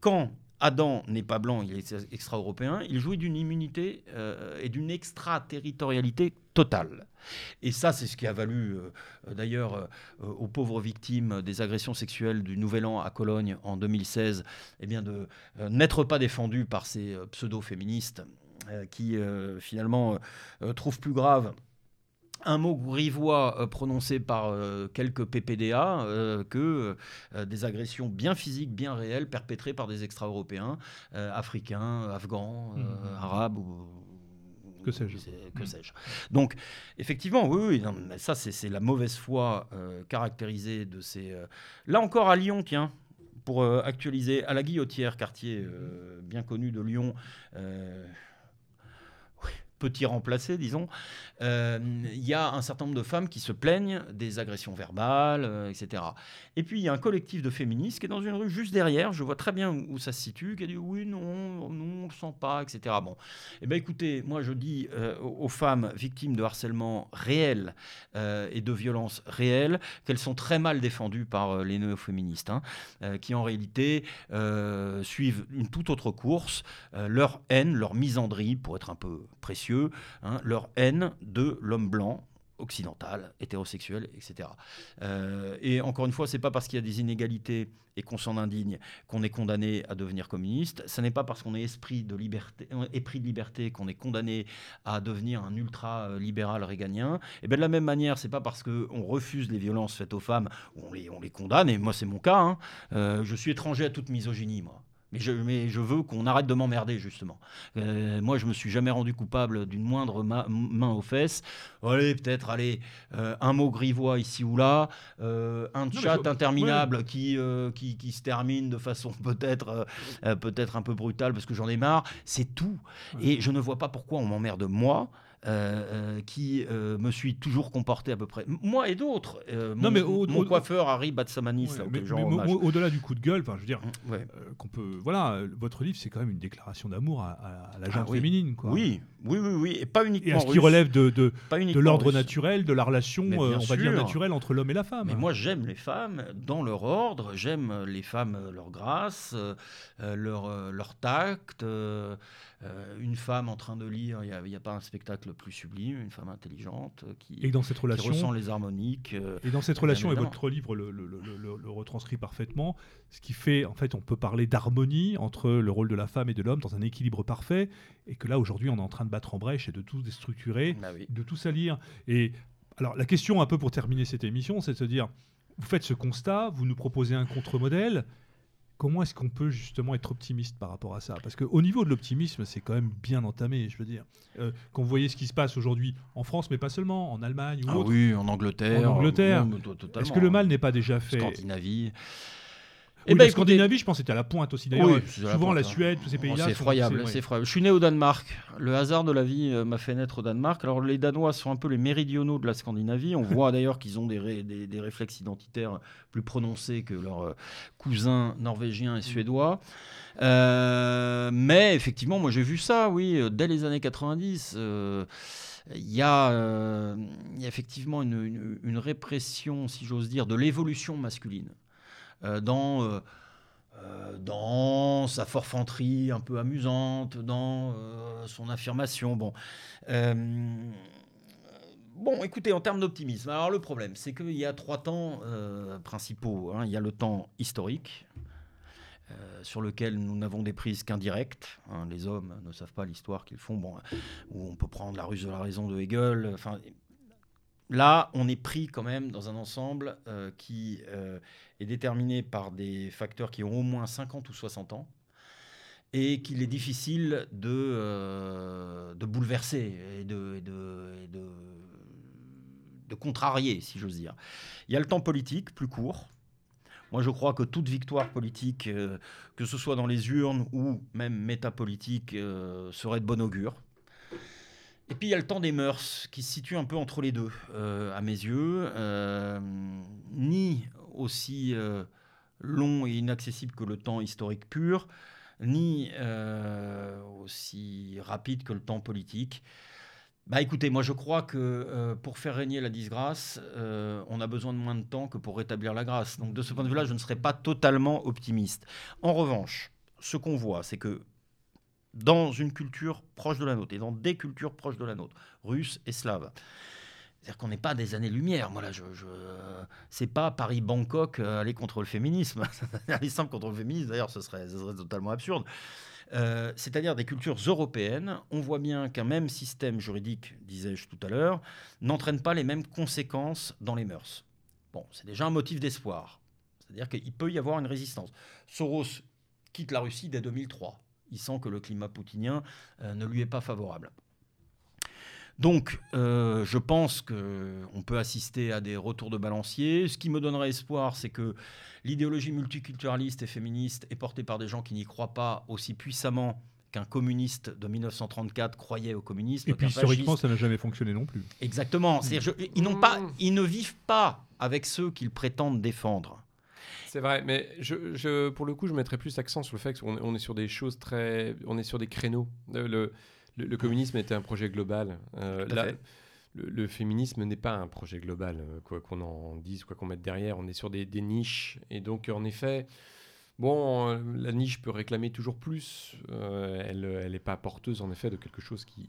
Quand Adam n'est pas blanc, il est extra-européen, il jouit d'une immunité euh, et d'une extraterritorialité totale. Et ça, c'est ce qui a valu, euh, d'ailleurs, euh, aux pauvres victimes des agressions sexuelles du Nouvel An à Cologne en 2016, eh bien, de n'être pas défendues par ces pseudo-féministes qui, euh, finalement, euh, trouvent plus grave un mot grivois euh, prononcé par euh, quelques PPDA euh, que euh, des agressions bien physiques, bien réelles, perpétrées par des extra-européens, euh, africains, afghans, euh, Mhm. arabes ou Que sais-je. que sais-je. Donc, effectivement, oui, oui, non, mais ça, c'est la mauvaise foi euh, caractérisée de ces. euh, Là encore, à Lyon, tiens, pour euh, actualiser, à la Guillotière, quartier euh, bien connu de Lyon. Petit remplacé, disons, euh, il y a un certain nombre de femmes qui se plaignent des agressions verbales, euh, etc. Et puis il y a un collectif de féministes qui est dans une rue juste derrière, je vois très bien où, ça se situe, qui a dit oui, non, non, on le sent pas, etc. Bon, eh bien écoutez, moi je dis euh, aux femmes victimes de harcèlement réel et de violences réelles qu'elles sont très mal défendues par les néo-féministes, hein, qui en réalité suivent une toute autre course, leur haine, leur misandrie, pour être un peu hein, leur haine de l'homme blanc occidental, hétérosexuel, etc. Euh, et encore une fois, c'est pas parce qu'il y a des inégalités et qu'on s'en indigne qu'on est condamné à devenir communiste. Ce n'est pas parce qu'on est esprit de liberté, épris de liberté qu'on est condamné à devenir un ultra libéral réganien. Et bien de la même manière, c'est pas parce qu'on refuse les violences faites aux femmes on les, on les condamne. Et moi, c'est mon cas. hein. Euh, je suis étranger à toute misogynie, moi. Mais je, mais je veux qu'on arrête de m'emmerder, justement. Euh, moi, je me suis jamais rendu coupable d'une moindre ma- main aux fesses. Allez, peut-être, allez, euh, un mot grivois ici ou là, euh, un chat je- interminable qui, qui, qui se termine de façon peut-être peut-être un peu brutale parce que j'en ai marre. C'est tout. Ouais. Et je ne vois pas pourquoi on m'emmerde moi. Euh, euh, qui euh, me suis toujours comporté à peu près. Moi et d'autres. Euh, Non, mon, mais au- mon au- coiffeur Harry Batsamanis, Ouais, là, mais- mais Au-delà du coup de gueule, enfin, je veux dire, Ouais. euh, qu'on peut, voilà, votre livre, c'est quand même une déclaration d'amour à, à- à la Ah oui. féminine, quoi. Oui, oui, oui, oui, et pas Et uniquement à ce qui relève de, de, de l'ordre naturel, de la relation, euh, on va dire naturelle entre l'homme et la femme. Mais moi, j'aime les femmes dans leur ordre, j'aime les femmes, euh, leur grâce, euh, euh, leur, euh, leur tact. euh, euh, une femme en train de lire, il n'y a, pas un spectacle plus sublime, une femme intelligente euh, qui, et dans cette qui relation, ressent les harmoniques. euh, Et dans cette relation, et votre livre le, le- le- le- le retranscrit parfaitement, ce qui fait, en fait, on peut parler d'harmonie entre le rôle de la femme et de l'homme dans un équilibre parfait, et que là, aujourd'hui, on est en train de battre en brèche et de tout déstructurer, bah oui. de tout salir. Et alors, la question, un peu pour terminer cette émission, c'est de se dire, vous faites ce constat, vous nous proposez un contre-modèle, comment est-ce qu'on peut justement être optimiste par rapport à ça? Parce qu'au niveau de l'optimisme, c'est quand même bien entamé, je veux dire. Euh, quand vous voyez ce qui se passe aujourd'hui en France, mais pas seulement, en Allemagne ou Ah autre, oui, en Angleterre. En Angleterre. est-ce que le mal n'est pas déjà fait? Scandinavie. Oui, Eh la ben, écoutez- Scandinavie, je pense, était à la pointe aussi. D'ailleurs, Oui, euh, la souvent pointe, la hein. Suède, tous ces Oh, pays-là. c'est effroyable, c'est- effroyable. Je suis né au Danemark. Le hasard de la vie euh, m'a fait naître au Danemark. Alors les Danois sont un peu les méridionaux de la Scandinavie. On voit d'ailleurs qu'ils ont des, ré- des- des réflexes identitaires plus prononcés que leurs euh, cousins norvégiens et suédois. Euh, mais effectivement, moi j'ai vu ça, oui, dès les années 90. euh, il y, a, euh, il y a effectivement une, une- une répression, si j'ose dire, de l'évolution masculine. Euh, dans, euh, euh, dans sa forfanterie un peu amusante, dans son affirmation. Bon. Bon, écoutez, en termes d'optimisme, alors le problème, c'est qu'il y a trois temps principaux. hein. Il y a le temps historique, sur lequel nous n'avons des prises qu'indirectes. hein. Les hommes ne savent pas l'histoire qu'ils font. Bon, où on peut prendre la ruse de la raison de Hegel. Enfin, là, on est pris quand même dans un ensemble euh, qui euh, est déterminé par des facteurs qui ont au moins 50 ou 60 ans et qu'il est difficile de, euh, bouleverser et de, de, contrarier, si j'ose dire. Il y a le temps politique, plus court, Moi, je crois que toute victoire politique, que ce soit dans les urnes ou même métapolitique, serait de bon augure. Et puis il y a le temps des mœurs qui se situe un peu entre les deux, euh, à mes yeux. Euh, ni aussi euh, long et inaccessible que le temps historique pur, ni aussi rapide que le temps politique. Bah écoutez, moi je crois que pour faire régner la disgrâce, on a besoin de moins de temps que pour rétablir la grâce. Donc de ce point de vue-là, je ne serais pas totalement optimiste. En revanche, ce qu'on voit, c'est que dans une culture proche de la nôtre et dans des cultures proches de la nôtre, russe et slave, c'est-à-dire qu'on n'est pas des années-lumière. Moi, là, c'est pas Paris-Bangkok euh, aller contre le féminisme. aller simple contre le féminisme, d'ailleurs, ce serait, ce serait totalement absurde. Euh, c'est-à-dire des cultures européennes, on voit bien qu'un même système juridique, disais-je tout à l'heure, n'entraîne pas les mêmes conséquences dans les mœurs. Bon, c'est déjà un motif d'espoir. C'est-à-dire qu'il peut y avoir une résistance. Soros quitte la Russie dès 2003. Il sent que le climat poutinien euh, ne lui est pas favorable. Donc, euh, je pense qu'on peut assister à des retours de balancier. Ce qui me donnerait espoir, c'est que l'idéologie multiculturaliste et féministe est portée par des gens qui n'y croient pas aussi puissamment qu'un communiste de 1934 croyait au communisme. Et puis historiquement, fasciste. ça n'a jamais fonctionné non plus. Exactement. Je- ils, pas, ils ne vivent pas avec ceux qu'ils prétendent défendre. C'est vrai, mais je, je- pour le coup, je mettrais plus l'accent sur le fait qu'on on est sur des choses très. On est sur des créneaux. Le, le- le communisme était un projet global. Euh, là, le, le féminisme n'est pas un projet global, euh, quoi qu'on en dise, quoi qu'on mette derrière. On est sur des, des niches. Et donc, en effet, bon, euh, la niche peut réclamer toujours plus. Euh, elle n'est pas porteuse, en effet, de quelque chose qui.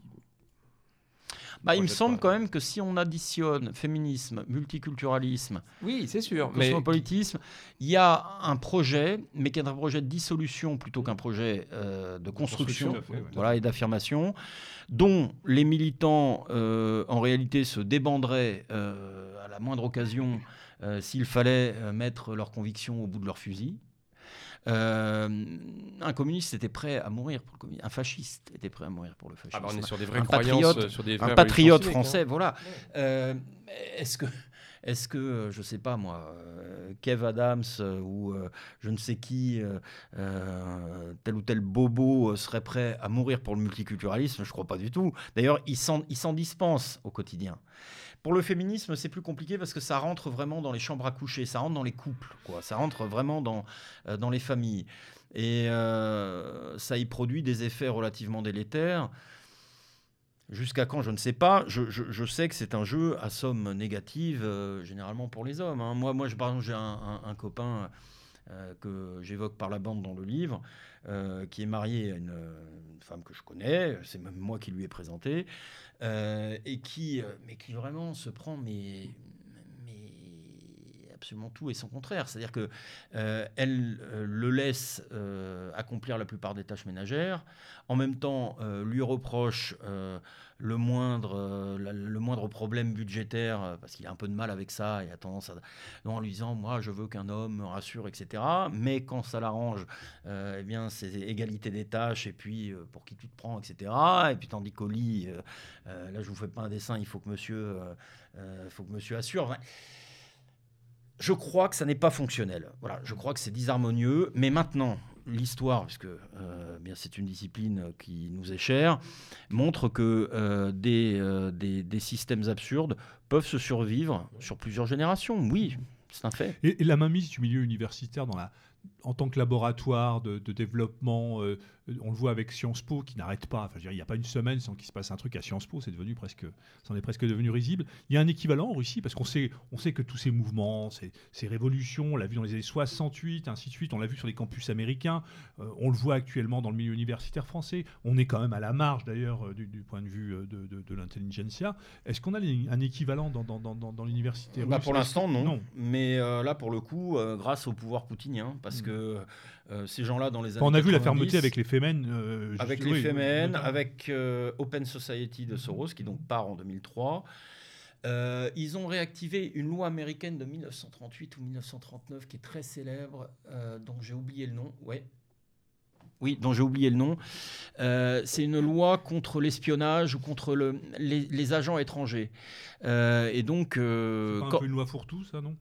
Bah, il me semble pas. quand même que si on additionne féminisme, multiculturalisme, Oui, c'est sûr. Mais cosmopolitisme, il y a un projet, mais qui est un projet de dissolution plutôt qu'un projet euh, de construction, voilà, et d'affirmation, dont les militants, euh, en réalité, se débanderaient euh, à la moindre occasion s'il fallait mettre leurs convictions au bout de leur fusil. Euh, un communiste était prêt à mourir pour le communisme. Un fasciste était prêt à mourir pour le fascisme. Ah bah, on est sur des vraies Un croyances, patriote- euh, sur des un patriote révolutions français, civiques, voilà. Euh, est-ce que, est-ce que, euh, je sais pas moi, euh, Kev Adams euh, ou euh, je ne sais qui, euh, euh, tel ou tel bobo euh, serait prêt à mourir pour le multiculturalisme? Je crois pas du tout. D'ailleurs, il s'en, il s'en dispense au quotidien. Pour le féminisme, c'est plus compliqué parce que ça rentre vraiment dans les chambres à coucher, ça rentre dans les couples, quoi. Ça rentre vraiment dans, euh, dans les familles. Et euh, ça y produit des effets relativement délétères. Jusqu'à quand, je ne sais pas. Je, sais que c'est un jeu à somme négative, euh, généralement pour les hommes. hein. Moi, moi j'ai un, copain que j'évoque par la bande dans le livre, qui est marié à une, une femme que je connais, c'est même moi qui lui ai présenté, et qui, euh, mais qui vraiment se prend mais absolument tout et son contraire. C'est-à-dire que euh, euh, le laisse euh, accomplir la plupart des tâches ménagères, en même temps lui reproche le, moindre, le moindre problème budgétaire, parce qu'il a un peu de mal avec ça, et a tendance à... en lui disant, moi je veux qu'un homme me rassure, etc. Mais quand ça l'arrange, eh bien c'est égalité des tâches, et puis pour qui tu te prends, etc. Et puis tandis qu'au lit, là je vous fais pas un dessin, il faut que monsieur, faut que monsieur assure. Je crois que ça n'est pas fonctionnel. Voilà, je crois que c'est disharmonieux. Mais maintenant, l'histoire, puisque euh, bien c'est une discipline qui nous est chère, montre que euh, des, euh, des, des systèmes absurdes peuvent se survivre sur plusieurs générations. Oui, c'est un fait. Et, et la mainmise du milieu universitaire dans la, en tant que laboratoire de, de développement, euh, on le voit avec Sciences Po qui n'arrête pas. Enfin, je veux dire, il n'y a pas une semaine sans qu'il se passe un truc à Sciences Po, c'est devenu presque, c'en est presque devenu risible. Il y a un équivalent en Russie parce qu'on sait, on sait que tous ces mouvements, ces, ces révolutions, on l'a vu dans les années 68, ainsi de suite, on l'a vu sur les campus américains, euh, on le voit actuellement dans le milieu universitaire français. On est quand même à la marge d'ailleurs euh, du, du point de vue de, de, de l'intelligentsia. Est-ce qu'on a les- un équivalent dans, dans, dans, dans, dans l'université Bah, russe pour l'instant, non. Non. Mais euh, là, pour le coup, grâce au pouvoir poutinien, parce Mm. que euh, ces gens-là, dans les années on a vu la 90, fermeté avec les Femen. euh, avec les oui, Femen, avec euh, Open Society de Soros, qui donc part en 2003. Euh, ils ont réactivé une loi américaine de 1938 ou 1939 qui est très célèbre, euh, dont j'ai oublié le nom. Ouais. Oui, dont j'ai oublié le nom. Euh, c'est une loi contre l'espionnage ou contre le, les, les agents étrangers. Euh, et donc, euh, C'est pas un quand- peu une loi fourre-tout, ça, non?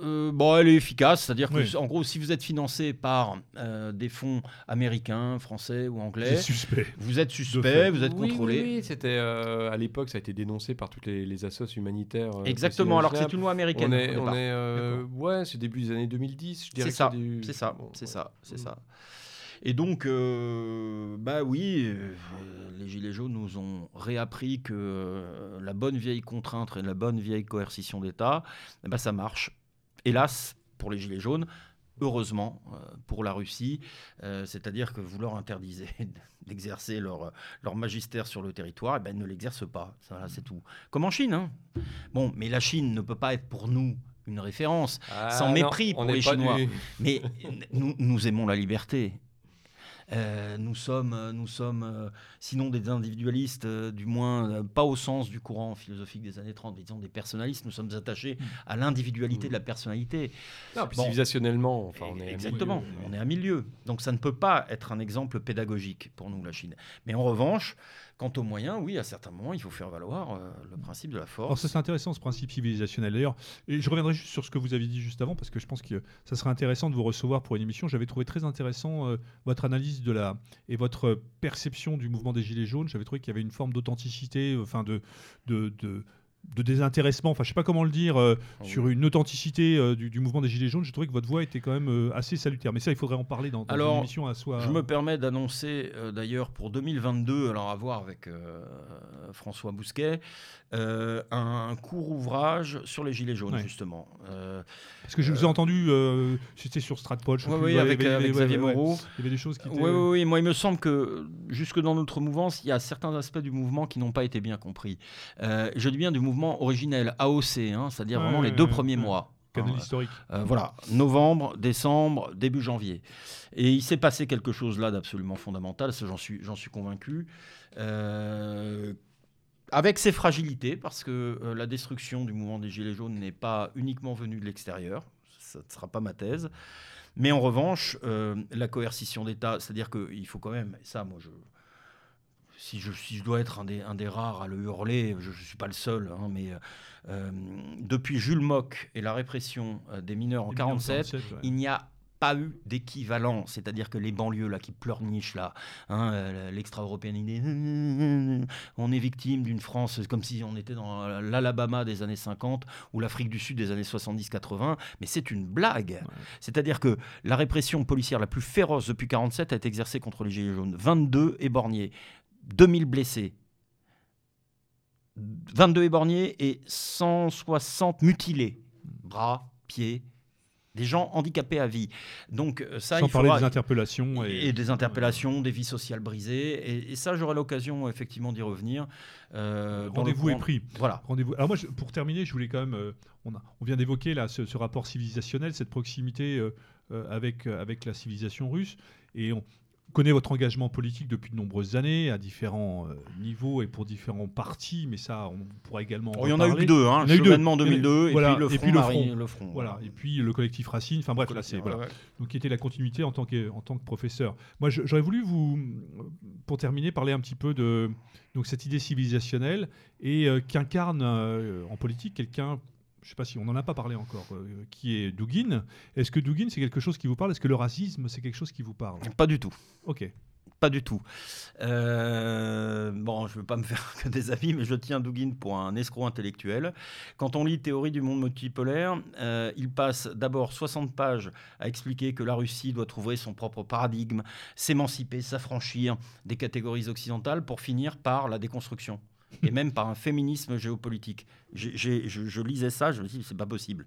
Euh, bon, elle est efficace, c'est-à-dire que, Oui. en gros, si vous êtes financé par euh, des fonds américains, français ou C'est anglais, suspect. vous êtes suspect, vous êtes Oui, contrôlé. Oui, oui, c'était euh, à l'époque, ça a été dénoncé par toutes les, les assos humanitaires. euh, Exactement, alors que c'est une loi américaine. On est, on départ. est euh, ouais, c'est début des années 2010, je dirais. C'est ça, c'est ça, bon, c'est ouais. ça, c'est ça. Et donc, euh, bah oui, euh, les Gilets jaunes nous ont réappris que euh, la bonne vieille contrainte et la bonne vieille coercition d'État, ben, ça marche. Hélas, pour les Gilets jaunes, heureusement euh, pour la Russie, euh, c'est-à-dire que vous leur interdisez d'exercer leur, leur magistère sur le territoire, et ben, ils ne l'exercent pas. C'est tout. Comme en Chine. hein. Bon, mais la Chine ne peut pas être pour nous une référence. Ah, Sans mépris pour les Chinois. du- Mais nous, nous aimons la liberté. Euh, nous sommes, euh, nous sommes euh, sinon des individualistes, du moins pas au sens du courant philosophique des années 30, mais disons des personnalistes. Nous sommes attachés à l'individualité de la personnalité. Non, puis Bon. civilisationnellement, enfin, on est Exactement, on est à milieu. Donc ça ne peut pas être un exemple pédagogique pour nous, la Chine. Mais en revanche, quant aux moyens, oui, à certains moments, il faut faire valoir euh, le principe de la Alors force. ça c'est intéressant ce principe civilisationnel d'ailleurs. Je reviendrai juste sur ce que vous aviez dit juste avant parce que je pense que ça serait intéressant de vous recevoir pour une émission. J'avais trouvé très intéressant euh, votre analyse de la et votre perception du mouvement des Gilets jaunes. J'avais trouvé qu'il y avait une forme d'authenticité, euh, enfin de de désintéressement, enfin je sais pas comment le dire, euh, Ah oui. sur une authenticité euh, du, du mouvement des Gilets jaunes, j'ai trouvé que votre voix était quand même euh, assez salutaire. Mais ça, il faudrait en parler dans, dans Alors, une émission à soi. Je me permets d'annoncer d'ailleurs pour 2022, alors à voir avec François Bousquet, un court ouvrage sur les Gilets jaunes, Ouais. justement. Parce que je vous ai entendu, c'était sur Stratpod, je ouais, plus, oui, avec, avait- Xavier ouais. Moreau. Il y avait des choses qui étaient. Oui, oui, oui. Moi, il me semble que jusque dans notre mouvance, il y a certains aspects du mouvement qui n'ont pas été bien compris. Je dis bien du mouvement originel, AOC, hein, c'est-à-dire Ouais, vraiment les deux premiers mois. Canal hein. historique. Euh, voilà, novembre, décembre, début janvier. Et il s'est passé quelque chose là d'absolument fondamental, j'en suis, j'en suis convaincu. Euh, avec ses fragilités, parce que euh, la destruction du mouvement des Gilets jaunes n'est pas uniquement venue de l'extérieur, ça ne sera pas ma thèse. Mais en revanche, euh, la coercition d'État, c'est-à-dire qu'il faut quand même, et ça moi je... Si je, si je dois être un des, un des rares à le hurler, je ne suis pas le seul, hein, mais euh, euh, depuis Jules Mock et la répression euh, des mineurs en Les millions de 47, 47, ouais. il n'y a pas eu d'équivalent, c'est-à-dire que les banlieues là qui pleurnichent là, hein, euh, l'extra-européenne idée, on est victime d'une France comme si on était dans l'Alabama des années 50 ou l'Afrique du Sud des années 70-80, mais c'est une blague. C'est-à-dire que la répression policière la plus féroce depuis 47 a été exercée contre les Gilets jaunes, 22 éborgnés, 2000 blessés. 22 éborgnés et 160 mutilés, bras, pieds, des gens handicapés à vie. Donc euh, ça, Sans il parler faudra- des interpellations. et, Et, des interpellations, des vies sociales brisées. Et, et ça, j'aurai l'occasion effectivement d'y revenir. euh, Rendez-vous est pris. Voilà. Rendez-vous. Alors moi, je- pour terminer, je voulais quand même. euh, on, a- on vient d'évoquer là ce, ce rapport civilisationnel, cette proximité euh, avec avec la civilisation russe, et on connaît votre engagement politique depuis de nombreuses années à différents euh, niveaux et pour différents partis, mais ça, on pourra également. en Oh, il y en a eu deux, hein, deux. Chevènement en Il y en a eu- 2002 et, voilà, puis le et front. puis le Marie- front. le front, Voilà. Et puis le collectif Racine. Enfin bref, là, c'est Ouais, voilà. ouais. donc qui était la continuité en tant que, en tant que professeur. Moi, j'aurais voulu vous, pour terminer, parler un petit peu de donc, cette idée civilisationnelle et euh, qu'incarne euh, en politique quelqu'un, je ne sais pas si on n'en a pas parlé encore, euh, qui est Dugin. Est-ce que Dugin, c'est quelque chose qui vous parle? Est-ce que le racisme, c'est quelque chose qui vous parle? Pas du tout. Ok. Pas du tout. Euh, bon, je ne veux pas me faire que des amis, mais je tiens Dugin pour un escroc intellectuel. Quand on lit Théorie du monde multipolaire, euh, il passe d'abord 60 pages à expliquer que la Russie doit trouver son propre paradigme, s'émanciper, s'affranchir des catégories occidentales pour finir par la déconstruction. Et même par un féminisme géopolitique. Je, je lisais ça, je me dis, c'est pas possible.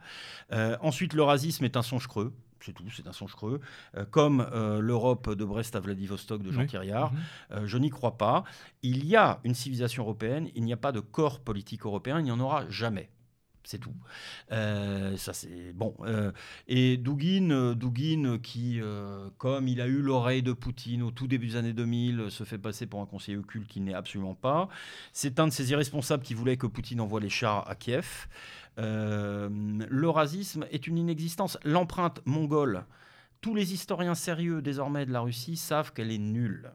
Euh, ensuite, le racisme est un songe creux. C'est tout, c'est un songe creux. Euh, comme euh, l'Europe de Brest à Vladivostok de Jean Oui. Thiriard. Mhm. Je n'y crois pas. Il y a une civilisation européenne, il n'y a pas de corps politique européen, il n'y en aura jamais. C'est tout. Euh, ça c'est bon. Euh, et Dugin, euh, qui, comme il a eu l'oreille de Poutine au tout début des années 2000, euh, se fait passer pour un conseiller occulte qu'il n'est absolument pas. C'est un de ces irresponsables qui voulait que Poutine envoie les chars à Kiev. Le racisme est une inexistence. L'empreinte mongole, tous les historiens sérieux désormais de la Russie savent qu'elle est nulle.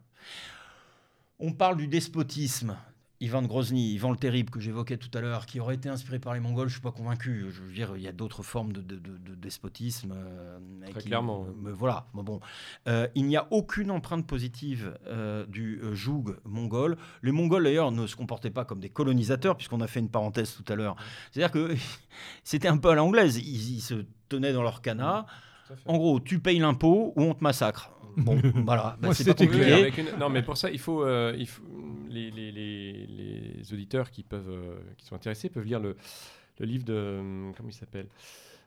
On parle du despotisme. Ivan Grozny, Ivan le Terrible que j'évoquais tout à l'heure, qui aurait été inspiré par les Mongols, je suis pas convaincu. Je veux dire, il y a d'autres formes de, de- de- de despotisme. euh, Très qui- clairement. mais voilà. Mais bon, Euh, il n'y a aucune empreinte positive euh, du euh, joug mongol. Les Mongols d'ailleurs ne se comportaient pas comme des colonisateurs, puisqu'on a fait une parenthèse tout à l'heure. C'est-à-dire que c'était un peu à l'anglaise. Ils, ils se tenaient dans leur canard. En gros, tu payes l'impôt ou on te massacre. Bon, voilà. Bah, c'est compliqué. une- Non, mais pour ça, il faut, euh, il faut- les, les- les- les auditeurs qui peuvent, euh, qui sont intéressés peuvent lire le, le livre de euh, comment il s'appelle?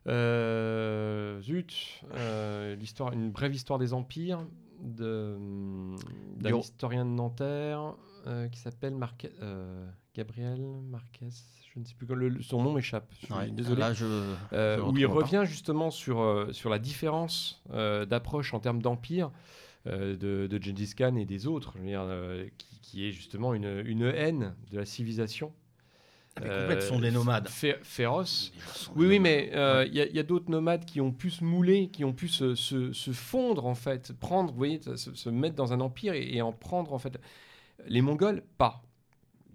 Euh, Zut, euh, l'histoire, une brève histoire des empires de d'un Du- historien de Nanterre euh, qui s'appelle Marquez, euh, Gabriel Marquez. Je ne sais plus quand le- son nom m'échappe. Je suis Ouais, désolé. Là, je, Euh, je où il pas. revient justement sur, euh, sur la différence euh, d'approche en termes d'empire euh, de, de Gengis Khan et des autres, je veux dire, euh, qui, qui est justement une, une haine de la civilisation. Mais complète, ce sont des nomades. fé- féroces. Oui, oui, nomades. mais euh, il y a- d'autres nomades qui ont pu se mouler, qui ont pu se, se- se fondre en fait, prendre, vous voyez, se, se mettre dans un empire et, et en prendre en fait. Les Mongols, pas.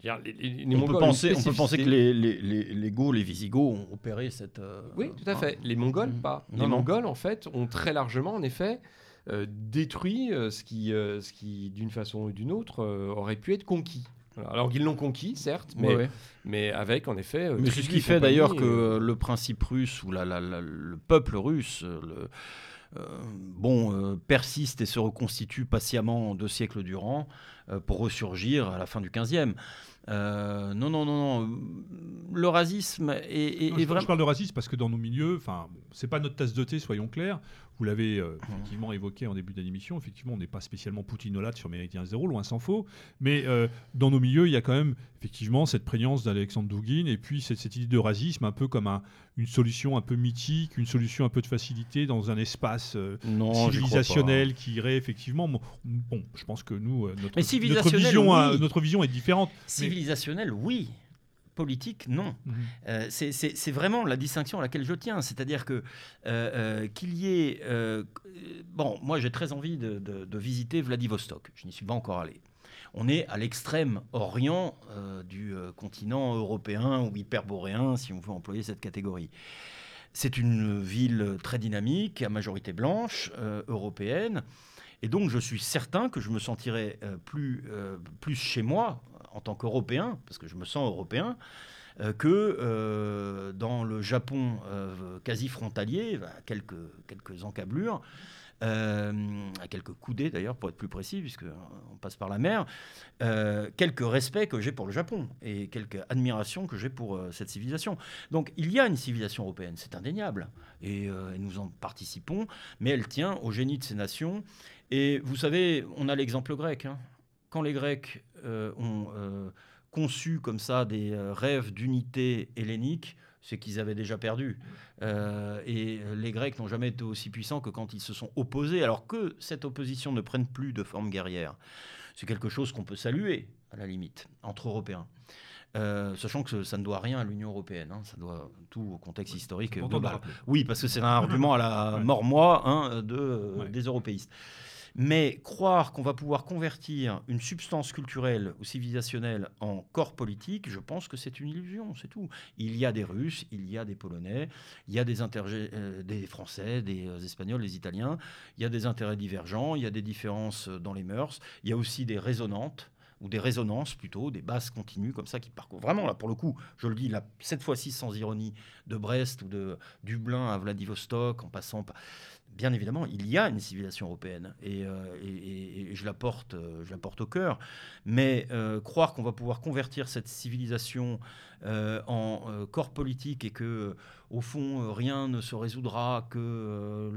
Les, les- les on, Mongols peut penser, on peut penser que les, les, les, les Goths, les Visigoths ont opéré cette. euh, Oui, tout à hein. fait. Les Mongols, Mm. pas. Non, les non. Mongols, en fait, ont très largement, en effet, euh, détruit euh, ce qui, ce qui d'une façon ou d'une autre, aurait pu être conquis. Voilà. Alors qu'ils l'ont conquis, certes, mais, Ouais, ouais. mais avec, en effet... Mais c'est ce qui fait d'ailleurs que le principe russe ou la, la- la- le peuple russe le, bon, persiste et se reconstitue patiemment deux siècles durant pour ressurgir à la fin du 15e. Euh, non, non, non, non. Le racisme est, est- Non, est je, vraiment. je parle de racisme parce que dans nos milieux, enfin, bon, c'est pas notre tasse de thé, soyons clairs. Vous l'avez euh, effectivement évoqué en début d'émission. Effectivement, on n'est pas spécialement poutinolate sur Méridien Zéro, loin s'en faut. Mais euh, dans nos milieux, il y a quand même effectivement cette prégnance d'Alexandre Douguin et puis cette, cette idée de racisme un peu comme un- une solution un peu mythique, une solution un peu de facilité dans un espace euh, Non, civilisationnel qui irait effectivement. Bon, bon, je pense que nous, notre, vision, oui. a- notre vision est différente. Civilisationnel, oui. Politique, non. Mhm. Euh, c'est- vraiment la distinction à laquelle je tiens. C'est-à-dire que euh, euh, qu'il y ait... bon, moi j'ai très envie de, de- de visiter Vladivostok. Je n'y suis pas encore allé. On est à l'extrême orient du continent européen ou hyperboréen, si on veut employer cette catégorie. C'est une ville très dynamique, à majorité blanche, européenne. Et donc, je suis certain que je me sentirais euh, plus, euh, plus chez moi en tant qu'Européen, parce que je me sens européen, euh, que euh, dans le Japon euh, quasi frontalier, à quelques, quelques encablures, à quelques coudées d'ailleurs, pour être plus précis, puisqu'on passe par la mer, quelques respects que j'ai pour le Japon et quelques admirations que j'ai pour cette civilisation. Donc il y a une civilisation européenne, c'est indéniable, et, et nous en participons, mais elle tient au génie de ces nations. Et vous savez, on a l'exemple grec. hein. Quand les Grecs euh, ont euh, conçu comme ça des euh, rêves d'unité hellénique, c'est qu'ils avaient déjà perdu. Et les Grecs n'ont jamais été aussi puissants que quand ils se sont opposés, alors que cette opposition ne prenne plus de forme guerrière. C'est quelque chose qu'on peut saluer, à la limite, entre Européens. Euh, sachant que ça ne doit rien à l'Union européenne, hein, ça doit tout au contexte historique global. Oui, parce que c'est un argument à la mort-moi hein, de, euh, Ouais. des européistes. Mais croire qu'on va pouvoir convertir une substance culturelle ou civilisationnelle en corps politique, je pense que c'est une illusion, c'est tout. Il y a des Russes, il y a des Polonais, il y a des, euh, Français, des euh, Espagnols, des Italiens, il y a des intérêts divergents, il y a des différences euh, dans les mœurs, il y a aussi des résonantes ou des résonances plutôt, des bases continues comme ça qui parcourent. Vraiment, là, pour le coup, je le dis, là, cette fois-ci sans ironie, de Brest ou de Dublin à Vladivostok, en passant par... Bien évidemment, il y a une civilisation européenne et, euh, et- et- et je, la porte, euh, je la porte au cœur. Mais euh, croire qu'on va pouvoir convertir cette civilisation euh, en corps politique et que, au fond, rien ne se résoudra que,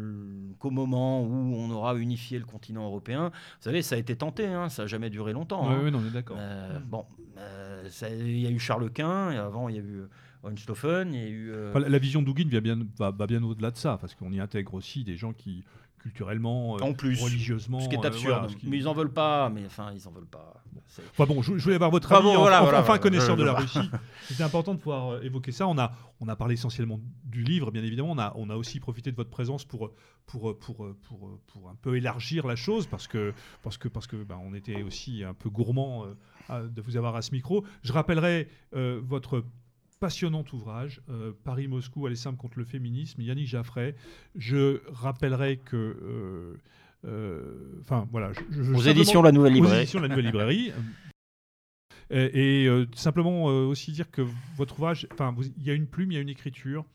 qu'au moment où on aura unifié le continent européen, vous savez, ça a été tenté, hein, ça n'a jamais duré longtemps. Ouais, hein. non, on est d'accord. Euh, bon, il y a eu Charles Quint, et avant il y a eu Hohenstaufen, il y a eu... euh, Enfin, la- la vision bien, va, va bien au-delà de ça, parce qu'on y intègre aussi des gens qui, culturellement, euh, En plus. religieusement. Ce qui est euh, absurde. voilà, ce qui- Mais ils en veulent pas. Mais enfin, ils en veulent pas. Enfin bon, je, je voulais avoir votre avis, bon, en- voilà, en- voilà, enfin voilà. connaisseur Je- de la Russie. C'était important de pouvoir euh, évoquer ça. On a, on a parlé essentiellement du livre, bien évidemment. On a, on a aussi profité de votre présence pour, pour, pour, pour, pour un peu élargir la chose, parce que, parce que, parce que ben, on était aussi un peu gourmand euh, à- de vous avoir à ce micro. Je rappellerai euh, votre passionnant ouvrage, euh, Paris-Moscou, aller simple contre le féminisme, Yannick Jaffray. Je rappellerai que... euh, euh, Enfin, voilà. je- je- Aux éditions La Nouvelle aux Librairie. éditions de la Nouvelle Librairie. Et, et, simplement aussi dire que votre ouvrage, enfin, il y a une plume, il y a une écriture.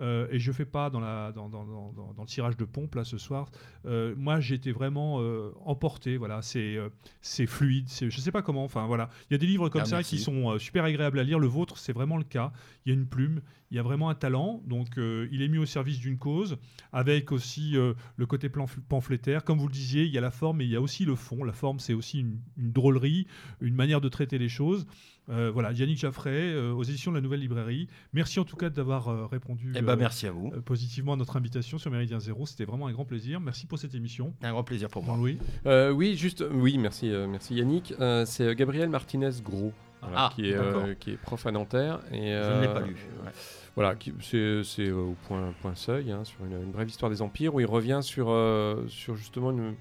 Euh, et je fais pas dans, la, dans, dans, dans- dans- dans le tirage de pompe là ce soir. Euh, moi, été vraiment euh, emporté. Voilà, c'est c'est fluide. Je sais pas comment. Enfin voilà, il y a des livres comme Ah, ça merci. qui sont super agréables à lire. Le vôtre, c'est vraiment le cas. Il y a une plume, il y a vraiment un talent. Donc, il est mis au service d'une cause, avec aussi le côté pamphlétaire. Comme vous le disiez, il y a la forme, mais il y a aussi le fond. La forme, c'est aussi une, une drôlerie, une manière de traiter les choses. Euh, voilà, Yannick Jaffray, euh, aux éditions de la Nouvelle Librairie. Merci en tout cas d'avoir euh, répondu Eh ben, euh, merci à vous. euh, positivement à notre invitation sur Méridien Zéro. C'était vraiment un grand plaisir. Merci pour cette émission. Un grand plaisir pour moi. Jean-Louis. Euh, oui, juste, oui, merci, euh, merci Yannick. Euh, c'est Gabriel Martinez Gros. voilà, Ah, qui, est, euh, d'accord. qui est prof à Nanterre. Et, Je ne l'ai pas lu. ouais. Voilà, c'est c'est, euh, au point, point seuil, hein, sur une, une brève histoire des empires, où il revient sur, euh, sur justement une, une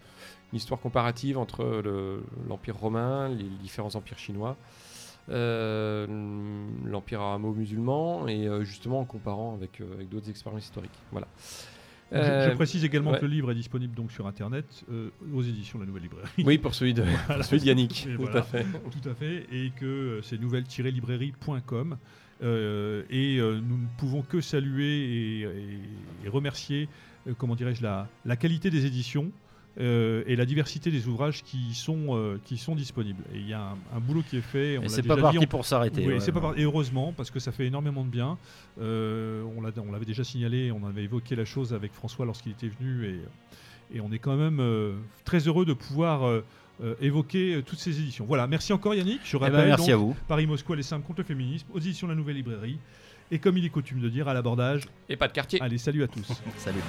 histoire comparative entre le- l'Empire romain, les différents empires chinois, euh, l'Empire arabo-musulman, et euh, justement en comparant avec, euh, avec d'autres expériences historiques. Voilà. Je- Je, précise également ouais. que le livre est disponible donc sur Internet aux éditions de la Nouvelle Librairie. oui, pour celui de, pour celui de Yannick, tout voilà. à fait. Tout à fait, et que c'est nouvelle-librairie.com. Et nous ne pouvons que saluer et, et- et remercier, comment dirais-je, la, la qualité des éditions euh, et la diversité des ouvrages qui sont, euh, qui sont disponibles. Et il y a un, un boulot qui est fait. on Et c'est pas parti on- pour s'arrêter. oui, ouais. c'est pas par- et heureusement parce que ça fait énormément de bien. Euh, on l'a- on l'avait déjà signalé, on avait évoqué la chose avec François lorsqu'il était venu et, et on est quand même euh, très heureux de pouvoir euh, euh, évoquer euh, toutes ces éditions. Voilà, merci encore Yannick. Je Eh ben, rappelle merci donc, à vous. Paris-Moscou, les simple contre le féminisme, aux éditions de la Nouvelle Librairie. Et comme il est coutume de dire, à l'abordage, Et pas de quartier. allez, salut à tous. Salut.